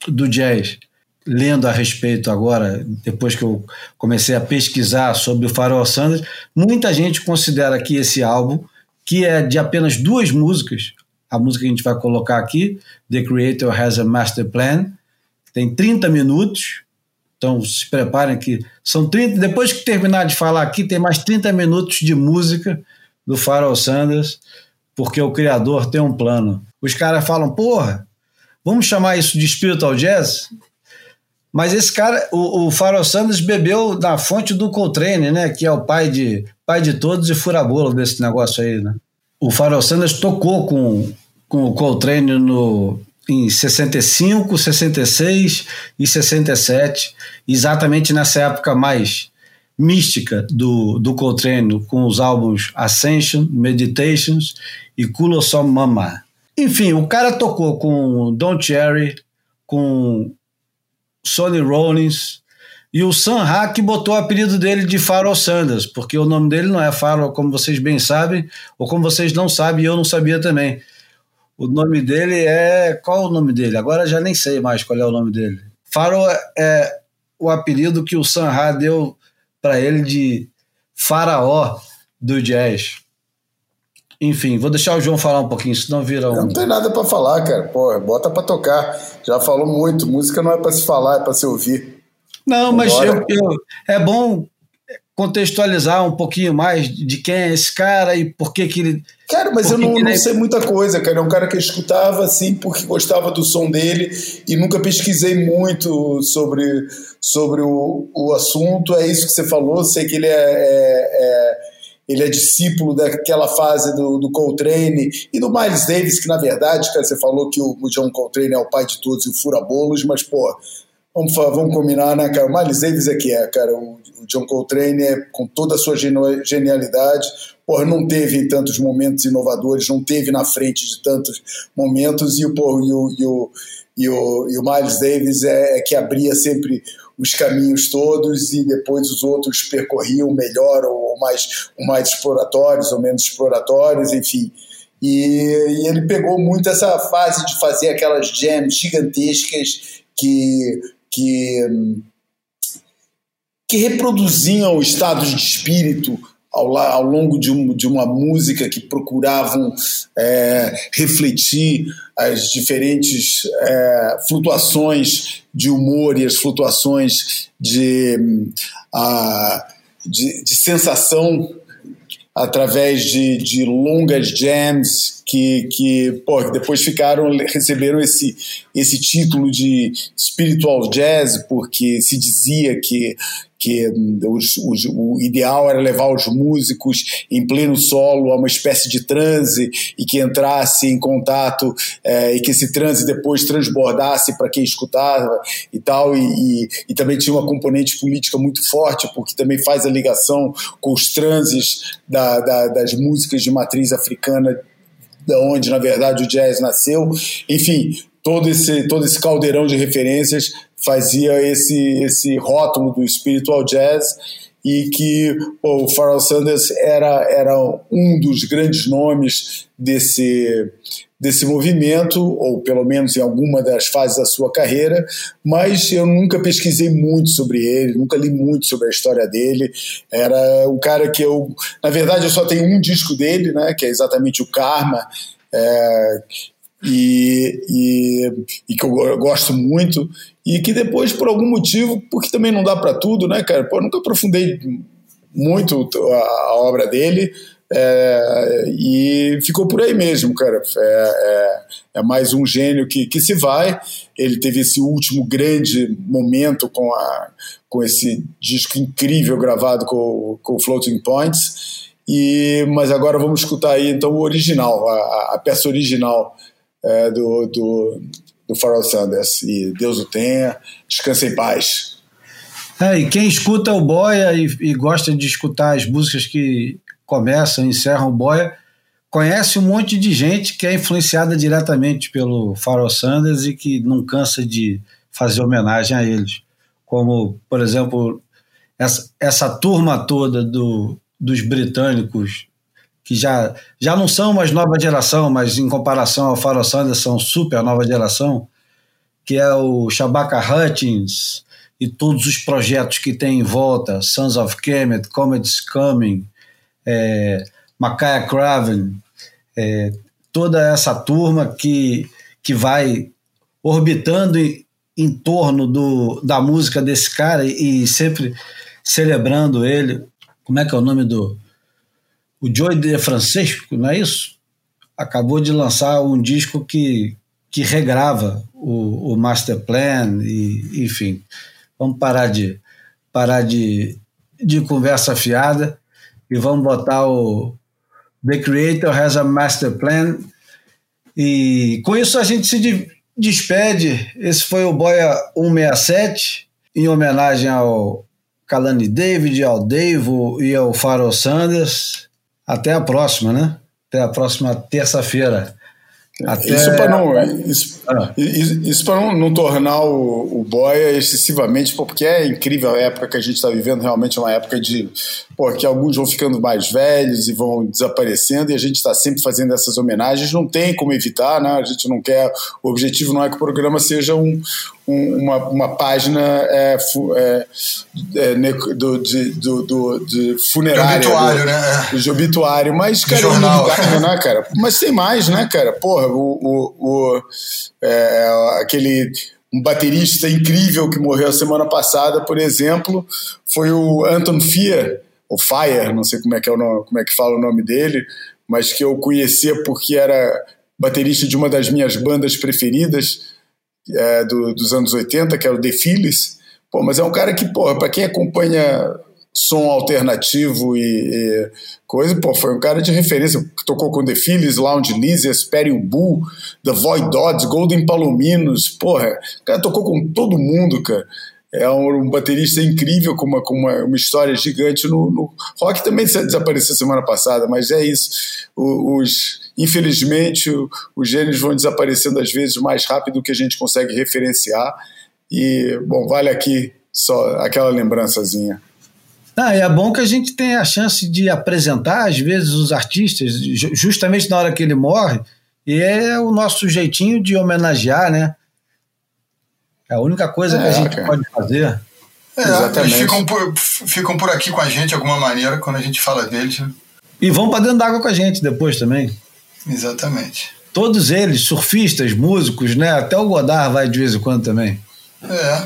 do jazz, lendo a respeito agora, depois que eu comecei a pesquisar sobre o Pharoah Sanders, muita gente considera que esse álbum, que é de apenas duas músicas, a música que a gente vai colocar aqui, The Creator Has a Master Plan, tem 30 minutos, então se preparem que são 30, depois que terminar de falar aqui, tem mais 30 minutos de música do Pharoah Sanders, porque o criador tem um plano. Os caras falam, porra, vamos chamar isso de spiritual jazz? Mas esse cara, o, o Pharoah Sanders bebeu na fonte do Coltrane, né? Que é o pai de, pai de todos e furabolo desse negócio aí, né? O Pharoah Sanders tocou com, com o Coltrane no, em 65, 66 e 67, exatamente nessa época mais mística do, do Coltrane, com os álbuns Ascension, Meditations e Some Mama. Enfim, o cara tocou com Don Cherry, com Sonny Rollins, e o Sam Hack botou o apelido dele de Farol Sanders, porque o nome dele não é Farol, como vocês bem sabem, ou como vocês não sabem, e eu não sabia também. O nome dele é. Qual o nome dele? Agora já nem sei mais qual é o nome dele. Farol é o apelido que o Sam Ha deu para ele de faraó do jazz. Enfim, vou deixar o João falar um pouquinho, senão vira um. Não tem nada para falar, cara. Pô, bota para tocar. Já falou muito. Música não é para se falar, é para se ouvir. Não, mas eu, eu, é bom contextualizar um pouquinho mais de quem é esse cara e por que que ele... Cara, mas eu não, não sei muita coisa, cara. É um cara que eu escutava, assim, porque gostava do som dele e nunca pesquisei muito sobre, sobre o, o assunto. É isso que você falou, sei que ele é, é, é ele é discípulo daquela fase do, do Coltrane e do Miles Davis, que na verdade, cara, você falou que o, o John Coltrane é o pai de todos e o fura-bolos, mas, pô, Vamos, vamos combinar, né, cara? O Miles Davis é que é, cara. O, o John Coltrane é com toda a sua genialidade. Porra, não teve tantos momentos inovadores, não teve na frente de tantos momentos. E o, porra, e o, e o, e o, e o Miles Davis é, é que abria sempre os caminhos todos e depois os outros percorriam melhor ou mais, ou mais exploratórios ou menos exploratórios, enfim. E, e, ele pegou muito essa fase de fazer aquelas jams gigantescas que que, que reproduziam estados de espírito ao, ao longo de, um, de, uma música que procuravam é, refletir as diferentes é, flutuações de humor e as flutuações de, a, de, de sensação através de, de longas jams que, que pô, depois ficaram receberam esse, esse título de spiritual jazz porque se dizia que que os, os, o ideal era levar os músicos em pleno solo a uma espécie de transe e que entrasse em contato é, e que esse transe depois transbordasse para quem escutava e tal e, e, e, também tinha uma componente política muito forte porque também faz a ligação com os transes da, da, das músicas de matriz africana da onde na verdade o jazz nasceu. Enfim todo esse todo esse caldeirão de referências fazia esse, esse rótulo do spiritual jazz e que pô, o Pharoah Sanders era, era um dos grandes nomes desse, desse movimento, ou pelo menos em alguma das fases da sua carreira, mas eu nunca pesquisei muito sobre ele, nunca li muito sobre a história dele. Era um cara que eu, na verdade, eu só tenho um disco dele, né, que é exatamente o Karma, é, e, e, e, que eu gosto muito, e que depois, por algum motivo, porque também não dá para tudo, né, cara? Pô, nunca aprofundei muito a, a obra dele, é, e ficou por aí mesmo, cara. É, é, é, mais um gênio que, que se vai. Ele teve esse último grande momento com, a, com esse disco incrível gravado com, com Floating Points. E, mas agora vamos escutar aí então o original, a, a peça original é, do, do, do Pharoah Sanders. E Deus o tenha, descanse em paz. É, e quem escuta o Boia e, e, gosta de escutar as músicas que começam e encerram o Boia, conhece um monte de gente que é influenciada diretamente pelo Pharoah Sanders e que não cansa de fazer homenagem a eles. Como, por exemplo, essa, essa turma toda do, dos britânicos que já, já não são mais nova geração, mas em comparação ao Pharoah Sanders são super nova geração, que é o Shabaka Hutchins e todos os projetos que tem em volta, Sons of Kemet, Comets Coming, é, Makaya Craven, é, toda essa turma que, que vai orbitando em, em torno do, da música desse cara e, e sempre celebrando ele. Como é que é o nome do, o Joey De Francisco, não é isso? Acabou de lançar um disco que, que regrava o, o Master Plan, e, enfim. Vamos parar de, parar de, de conversa fiada e vamos botar o The Creator Has a Master Plan. E com isso a gente se despede. Esse foi o Boia 167, em homenagem ao Kalani David, ao Dave e ao Farol Sanders. Até a próxima, né? Até a próxima terça-feira. Até... Isso para não, isso, ah. isso, isso para não, não, tornar o, o Boia excessivamente, porque é incrível a época que a gente está vivendo, realmente é uma época de pô, que alguns vão ficando mais velhos e vão desaparecendo, e a gente está sempre fazendo essas homenagens, não tem como evitar, né? A gente não quer, o objetivo não é que o programa seja um, uma, uma página é, é, é, do, de, do, do, de funerária. De obituário, do, né? De obituário, mas, cara, jornal. É né, cara? Mas tem mais, né, cara? Porra, o, o, o é, aquele um baterista incrível que morreu a semana passada, por exemplo, foi o Anton Fier, o Fire, não sei como é que é o nome, como é que fala o nome dele, mas que eu conhecia porque era baterista de uma das minhas bandas preferidas é, do, dos anos 80, que era o Phillies. Pô, mas é um cara que, pô, para quem acompanha som alternativo e, e, coisa, pô, foi um cara de referência, tocou com The Phillies, Lounge Lizards, Perry Bull, The Void Dodds, Golden Palominos, porra, o cara tocou com todo mundo, cara é um, um, baterista incrível, com uma, com uma, uma história gigante no, no, rock. Também desapareceu semana passada, mas é isso. O, os, infelizmente, os gênios vão desaparecendo às vezes mais rápido do que a gente consegue referenciar. E, bom, vale aqui só aquela lembrançazinha. Ah, é bom que a gente tenha a chance de apresentar, às vezes, os artistas, justamente na hora que ele morre, e é o nosso jeitinho de homenagear, né? É a única coisa é, que a gente cara. pode fazer. É, Exatamente. Eles ficam por, ficam por aqui com a gente de alguma maneira quando a gente fala deles. Né? E vão para dentro d'água com a gente depois também. Exatamente. Todos eles, surfistas, músicos, né? Até o Godard vai de vez em quando também. É.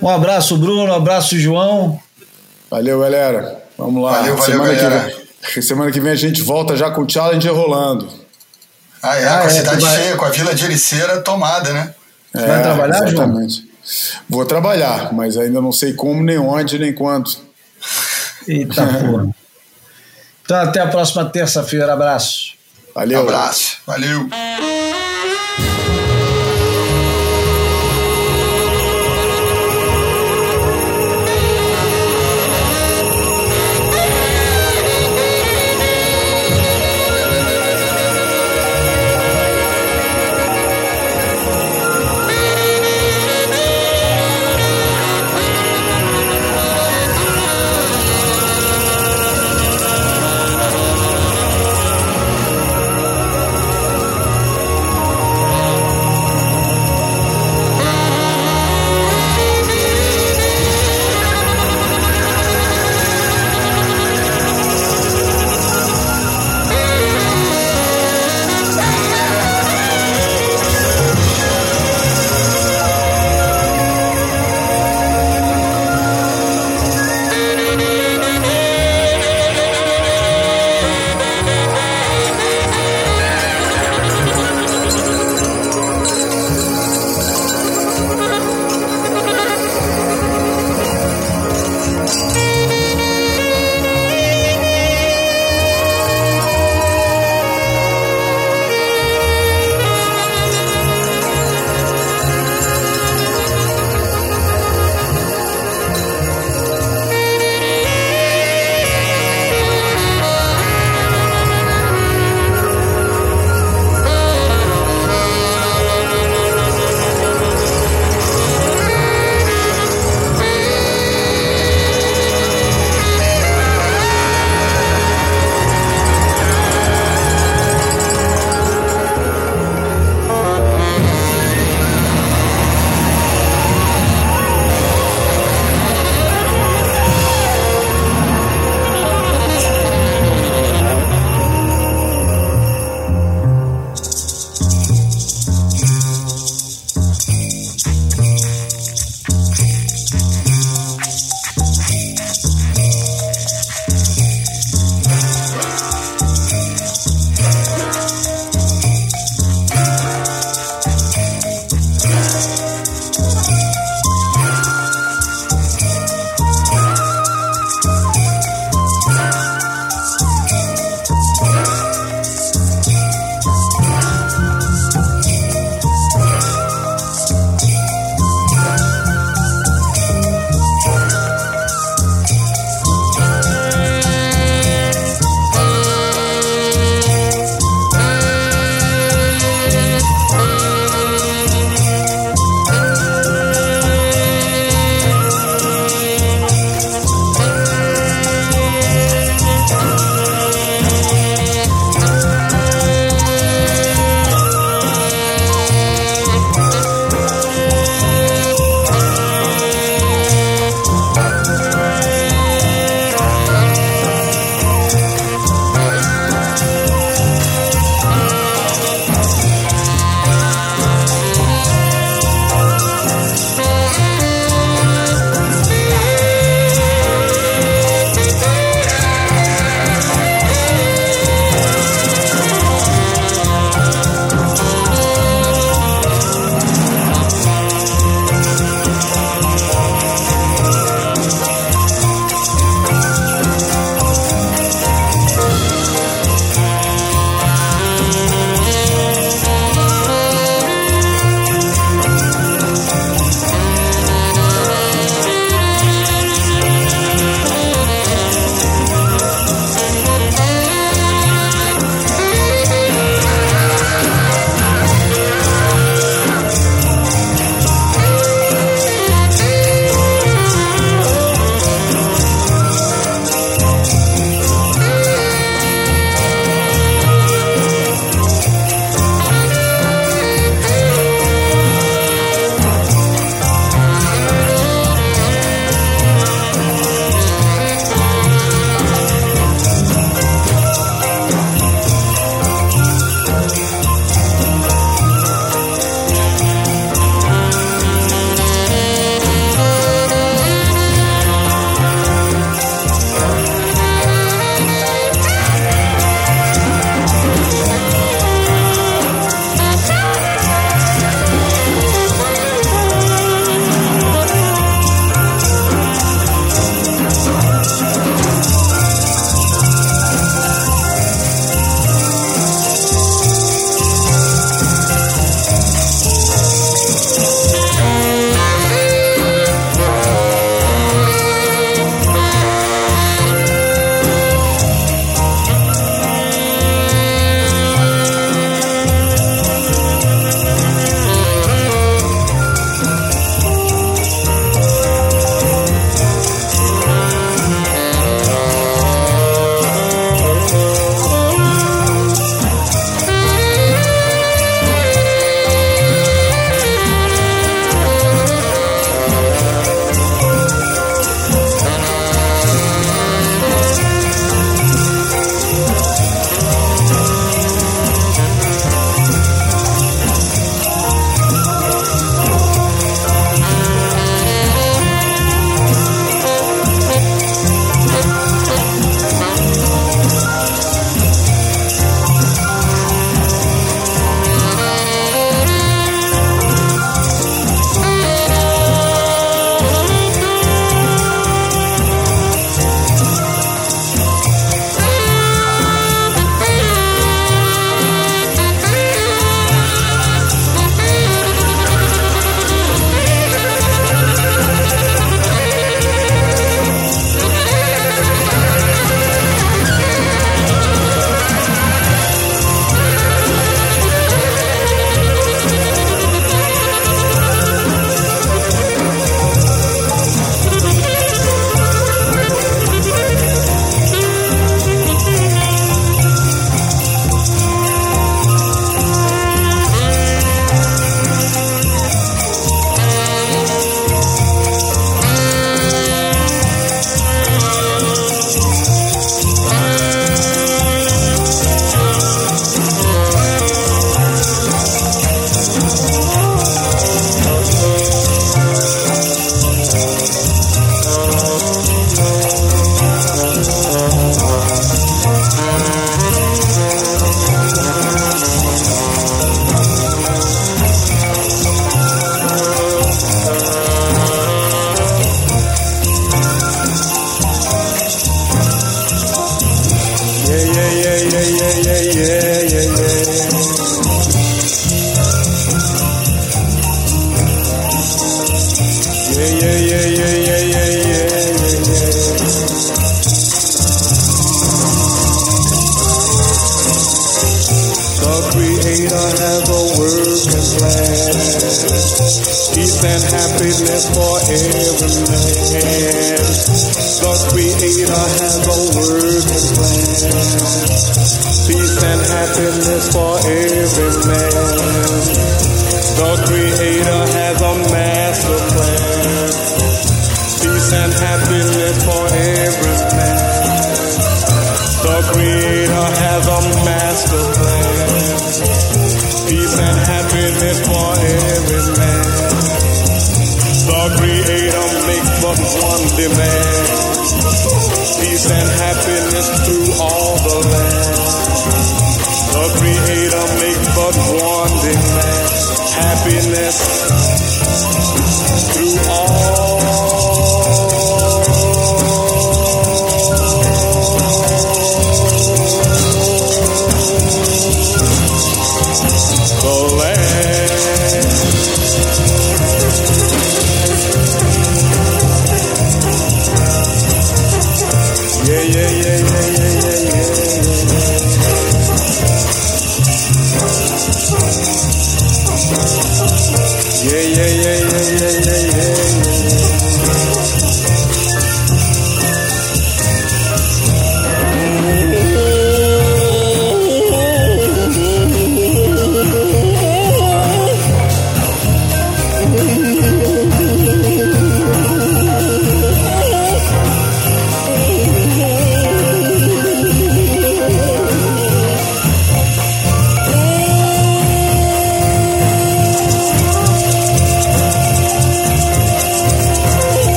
Um abraço, Bruno. Um abraço, João. Valeu, galera. Vamos lá. Valeu, valeu, semana galera. Que vem, semana que vem a gente volta já com o Challenger rolando. Ah, é, ah, com a é, cidade vai... cheia, com a Vila de Ericeira tomada, né? Você é, vai trabalhar, exatamente. João? Vou trabalhar, mas ainda não sei como, nem onde, nem quando. Eita porra. (laughs) Então até a próxima terça-feira. Abraço. Valeu. Abraço. Valeu.